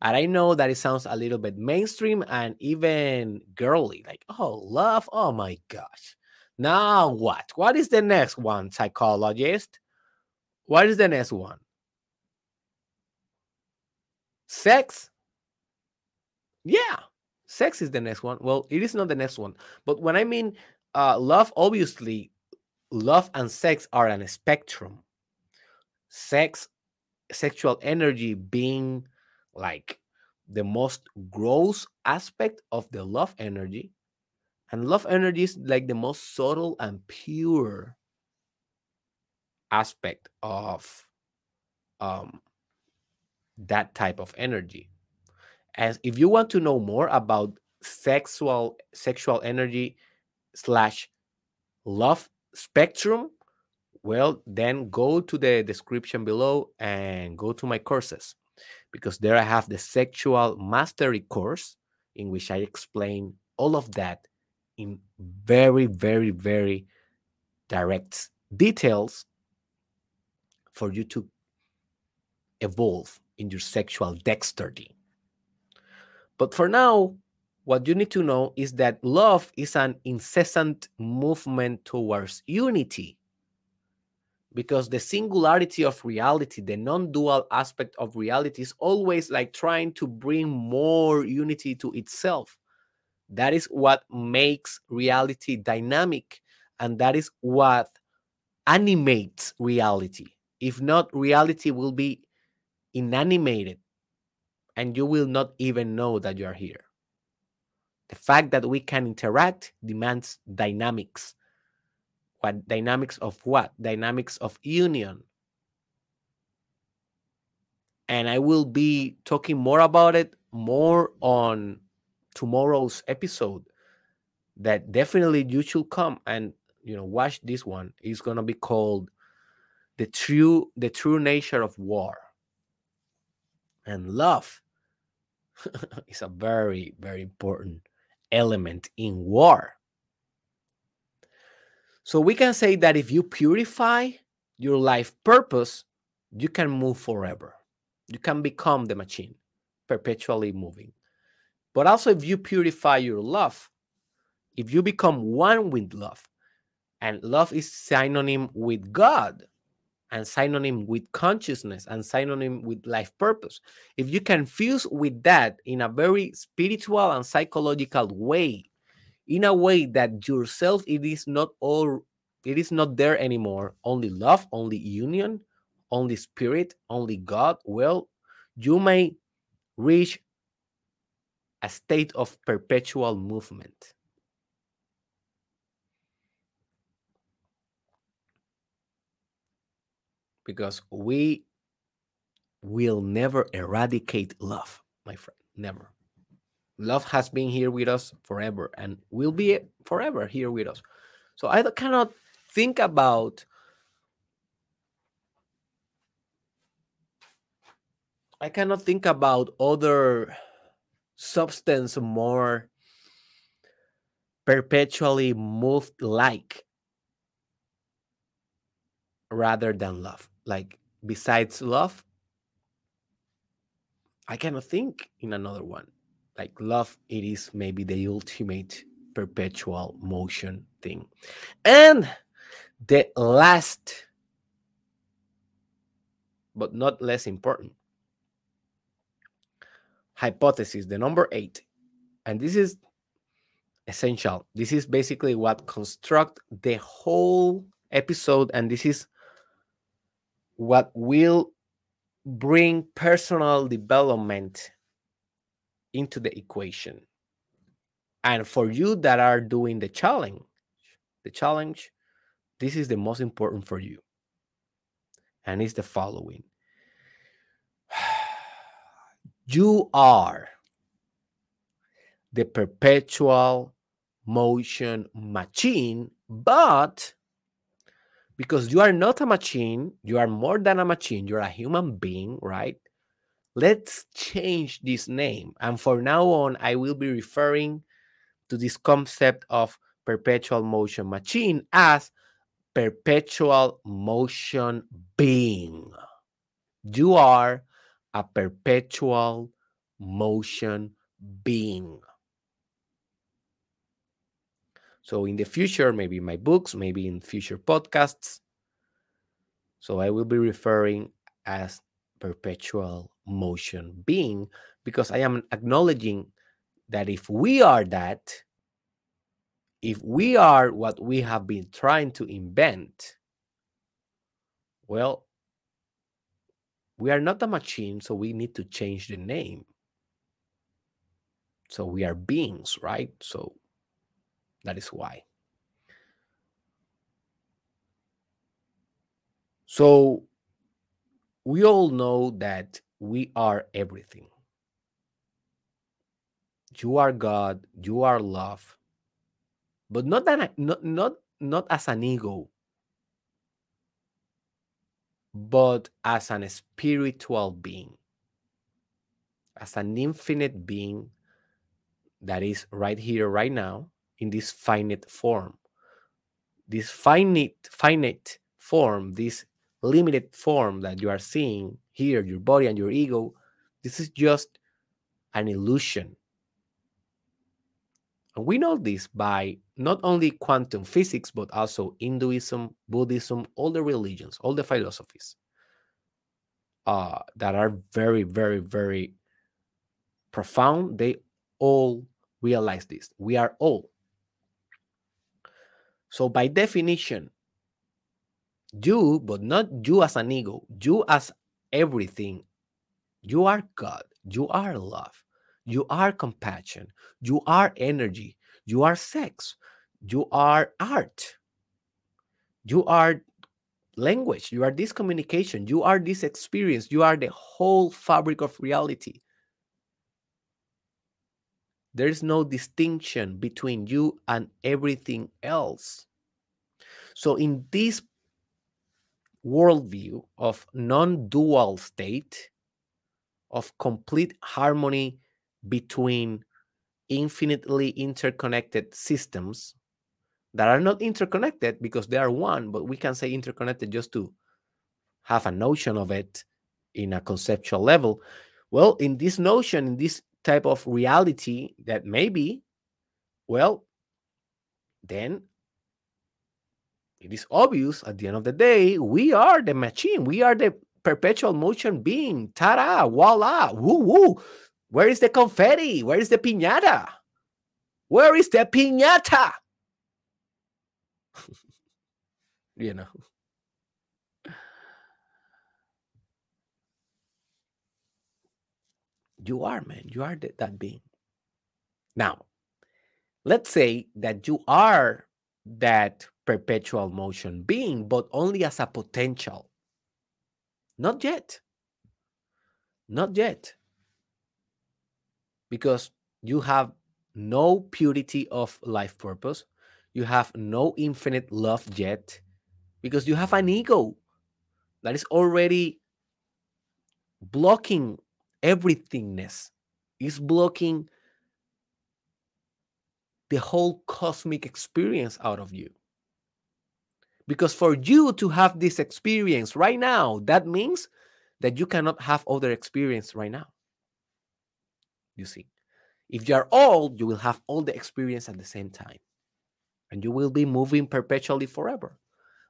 and I know that it sounds a little bit mainstream and even girly, like, oh, love, oh my gosh. Now what? What is the next one, psychologist? What is the next one? Sex? Yeah, sex is the next one. Well, it is not the next one. But when I mean uh, love, obviously, love and sex are on a spectrum. Sex, sexual energy being like the most gross aspect of the love energy. And love energy is like the most subtle and pure aspect of um, that type of energy. And if you want to know more about sexual sexual energy slash love spectrum, well, then go to the description below and go to my courses because there I have the sexual mastery course in which I explain all of that in very, very, very direct details for you to evolve in your sexual dexterity. But for now, what you need to know is that love is an incessant movement towards unity. Because the singularity of reality, the non dual aspect of reality, is always like trying to bring more unity to itself. That is what makes reality dynamic, and that is what animates reality. If not, reality will be inanimated and you will not even know that you are here. The fact that we can interact demands dynamics. What dynamics of what? Dynamics of union. And I will be talking more about it more on tomorrow's episode that definitely you should come and you know watch this one. It's gonna be called the true the true nature of war and love is a very very important element in war. So we can say that if you purify your life purpose you can move forever. You can become the machine perpetually moving. But also if you purify your love if you become one with love and love is synonym with god and synonym with consciousness and synonym with life purpose. If you can fuse with that in a very spiritual and psychological way, in a way that yourself it is not all it is not there anymore, only love, only union, only spirit, only God, well, you may reach a state of perpetual movement. Because we will never eradicate love. my friend. Never. Love has been here with us forever and will be forever here with us. So I cannot think about I cannot think about other substance more perpetually moved like rather than love. Like besides love, I cannot think in another one. Like love, it is maybe the ultimate perpetual motion thing. And the last, but not less important, hypothesis, the number eight, and this is essential. This is basically what construct the whole episode, and this is what will bring personal development into the equation. And for you that are doing the challenge, the challenge, this is the most important for you. And it's the following You are the perpetual motion machine, but because you are not a machine, you are more than a machine, you're a human being, right? Let's change this name. And for now on, I will be referring to this concept of perpetual motion machine as perpetual motion being. You are a perpetual motion being. So in the future, maybe my books, maybe in future podcasts. So I will be referring as perpetual motion being because I am acknowledging that if we are that, if we are what we have been trying to invent, well, we are not a machine, so we need to change the name. So we are beings, right? So that is why. So we all know that we are everything. You are God, you are love. But not that not not not as an ego, but as an spiritual being, as an infinite being that is right here, right now, in this finite form. This finite, finite form, this limited form that you are seeing here, your body and your ego, this is just an illusion. And we know this by not only quantum physics, but also Hinduism, Buddhism, all the religions, all the philosophies uh, that are very, very, very profound. They all realize this. We are all. So, by definition, you, but not you as an ego, you as everything, you are God, you are love, you are compassion, you are energy, you are sex, you are art, you are language, you are this communication, you are this experience, you are the whole fabric of reality. There is no distinction between you and everything else. So, in this worldview of non dual state, of complete harmony between infinitely interconnected systems that are not interconnected because they are one, but we can say interconnected just to have a notion of it in a conceptual level. Well, in this notion, in this type of reality that maybe, well, then it is obvious at the end of the day, we are the machine. We are the perpetual motion being. Ta-da, voila, woo woo. Where is the confetti? Where is the piñata? Where is the piñata? you know. You are, man. You are th- that being. Now, let's say that you are that perpetual motion being, but only as a potential. Not yet. Not yet. because you have no purity of life purpose, you have no infinite love yet, because you have an ego that is already blocking everythingness, is blocking the whole cosmic experience out of you. Because for you to have this experience right now, that means that you cannot have other experience right now. You see, if you are old, you will have all the experience at the same time and you will be moving perpetually forever.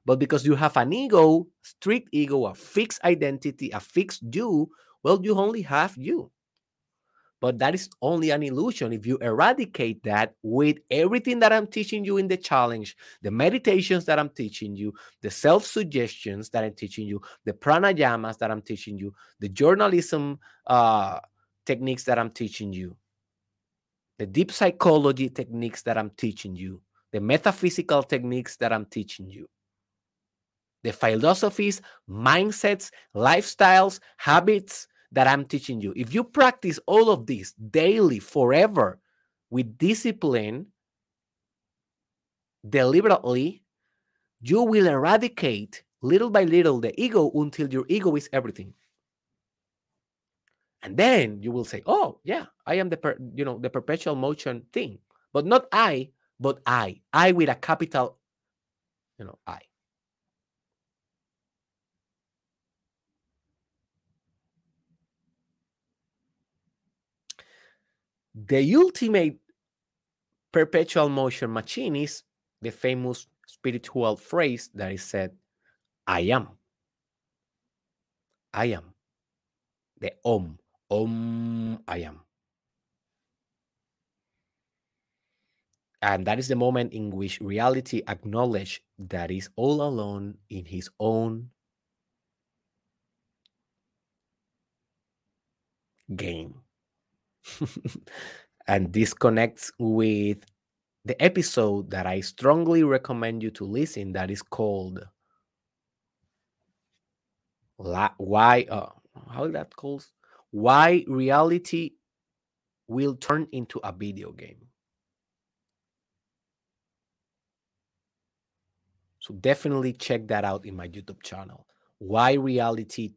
But because you have an ego, strict ego, a fixed identity, a fixed you, well, you only have you. But that is only an illusion. If you eradicate that with everything that I'm teaching you in the challenge, the meditations that I'm teaching you, the self suggestions that I'm teaching you, the pranayamas that I'm teaching you, the journalism uh, techniques that I'm teaching you, the deep psychology techniques that I'm teaching you, the metaphysical techniques that I'm teaching you, the philosophies, mindsets, lifestyles, habits, that I'm teaching you. If you practice all of this daily, forever, with discipline, deliberately, you will eradicate little by little the ego until your ego is everything. And then you will say, "Oh, yeah, I am the per, you know the perpetual motion thing, but not I, but I, I with a capital, you know, I." The ultimate perpetual motion machine is the famous spiritual phrase that is said, I am. I am. The Om. Om, I am. And that is the moment in which reality acknowledges that is all alone in his own game. and this connects with the episode that I strongly recommend you to listen that is called why uh, how that calls why reality will turn into a video game. So definitely check that out in my youtube channel. Why reality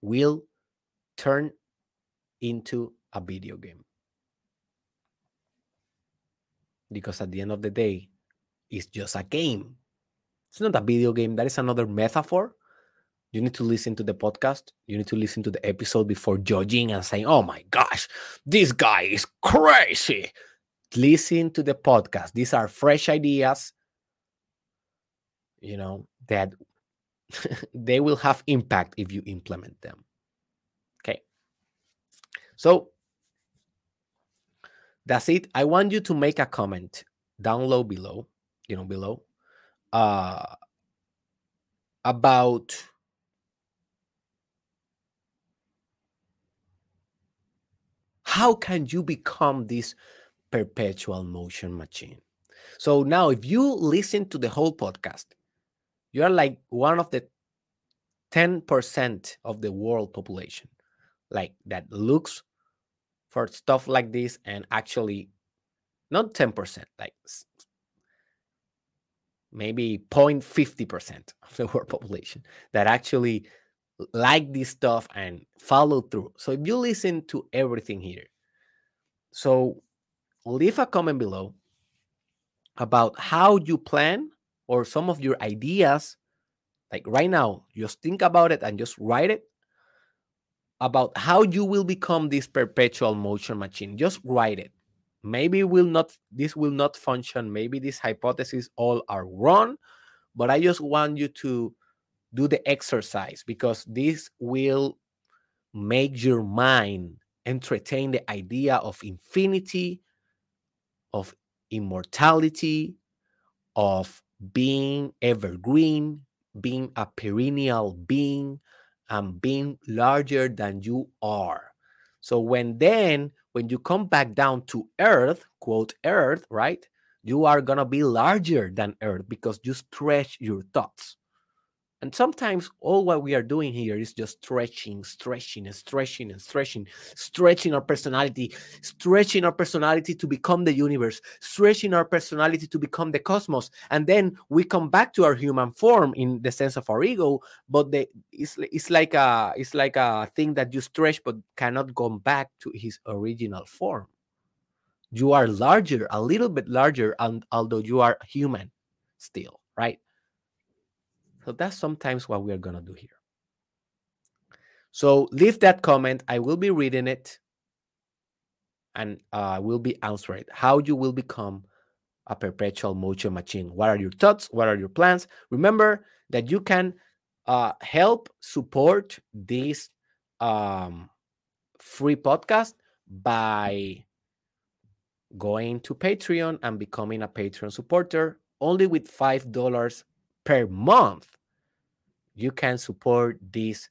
will turn into a video game. Because at the end of the day, it's just a game. It's not a video game. That is another metaphor. You need to listen to the podcast. You need to listen to the episode before judging and saying, oh my gosh, this guy is crazy. Listen to the podcast. These are fresh ideas, you know, that they will have impact if you implement them. Okay. So that's it. I want you to make a comment down low below, you know, below, uh, about how can you become this perpetual motion machine. So now, if you listen to the whole podcast, you are like one of the 10% of the world population, like that looks for stuff like this and actually not 10%, like maybe 0.50% of the world population that actually like this stuff and follow through. So if you listen to everything here, so leave a comment below about how you plan or some of your ideas. Like right now, just think about it and just write it about how you will become this perpetual motion machine. Just write it. Maybe will not this will not function. Maybe these hypotheses all are wrong, but I just want you to do the exercise because this will make your mind entertain the idea of infinity, of immortality, of being evergreen, being a perennial being, and being larger than you are. So when then when you come back down to earth, quote earth, right? You are going to be larger than earth because you stretch your thoughts. And sometimes all what we are doing here is just stretching, stretching, and stretching, and stretching, stretching our personality, stretching our personality to become the universe, stretching our personality to become the cosmos. And then we come back to our human form in the sense of our ego, but the, it's, it's like a it's like a thing that you stretch but cannot go back to his original form. You are larger, a little bit larger, and although you are human still, right? So that's sometimes what we are going to do here. So leave that comment. I will be reading it and I uh, will be answering how you will become a perpetual motion machine. What are your thoughts? What are your plans? Remember that you can uh, help support this um, free podcast by going to Patreon and becoming a Patreon supporter only with $5 per month, you can support this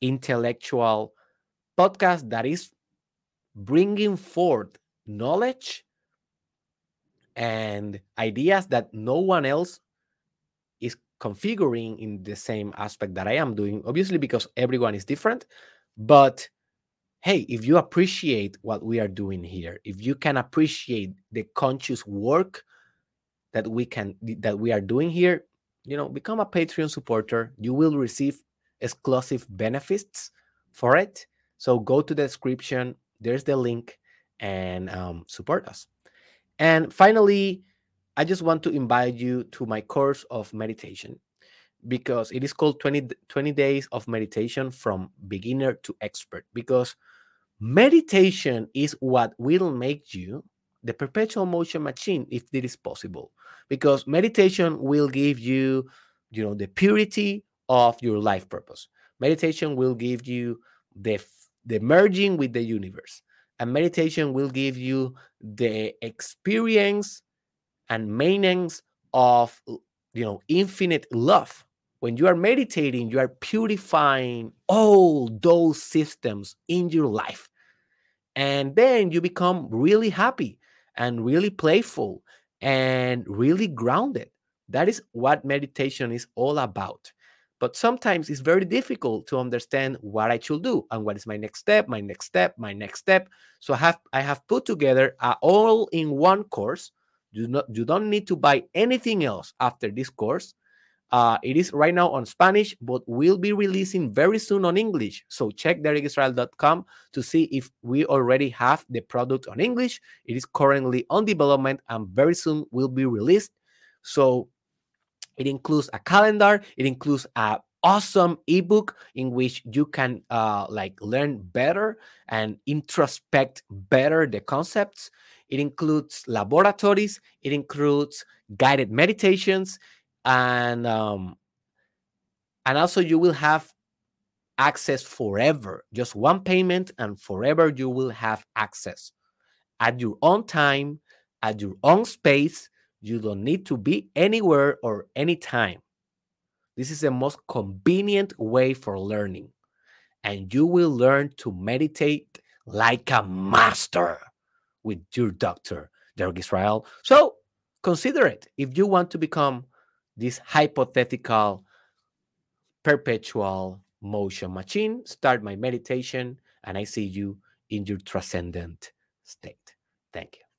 intellectual podcast that is bringing forth knowledge and ideas that no one else is configuring in the same aspect that I am doing, obviously, because everyone is different. But hey, if you appreciate what we are doing here, if you can appreciate the conscious work that we can that we are doing here you know become a patreon supporter you will receive exclusive benefits for it. So go to the description there's the link and um, support us. And finally i just want to invite you to my course of meditation because it is called 20, 20 days of meditation from beginner to expert because meditation is what will make you the perpetual motion machine if it is possible. Because meditation will give you you know the purity of your life purpose. Meditation will give you the the merging with the universe. And meditation will give you the experience and maintenance of you know infinite love. When you are meditating you are purifying all those systems in your life. And then you become really happy and really playful and really grounded. That is what meditation is all about. But sometimes it's very difficult to understand what I should do and what is my next step, my next step, my next step. So I have I have put together a all-in-one course. You not you don't need to buy anything else after this course. Uh, it is right now on Spanish, but will be releasing very soon on English. So check derekisrael.com to see if we already have the product on English. It is currently on development and very soon will be released. So it includes a calendar. It includes a awesome ebook in which you can uh, like learn better and introspect better the concepts. It includes laboratories. It includes guided meditations and um, and also you will have access forever just one payment and forever you will have access. At your own time at your own space you don't need to be anywhere or anytime. This is the most convenient way for learning and you will learn to meditate like a master with your doctor derek israel. So consider it. If you want to become this hypothetical perpetual motion machine, start my meditation, and I see you in your transcendent state. Thank you.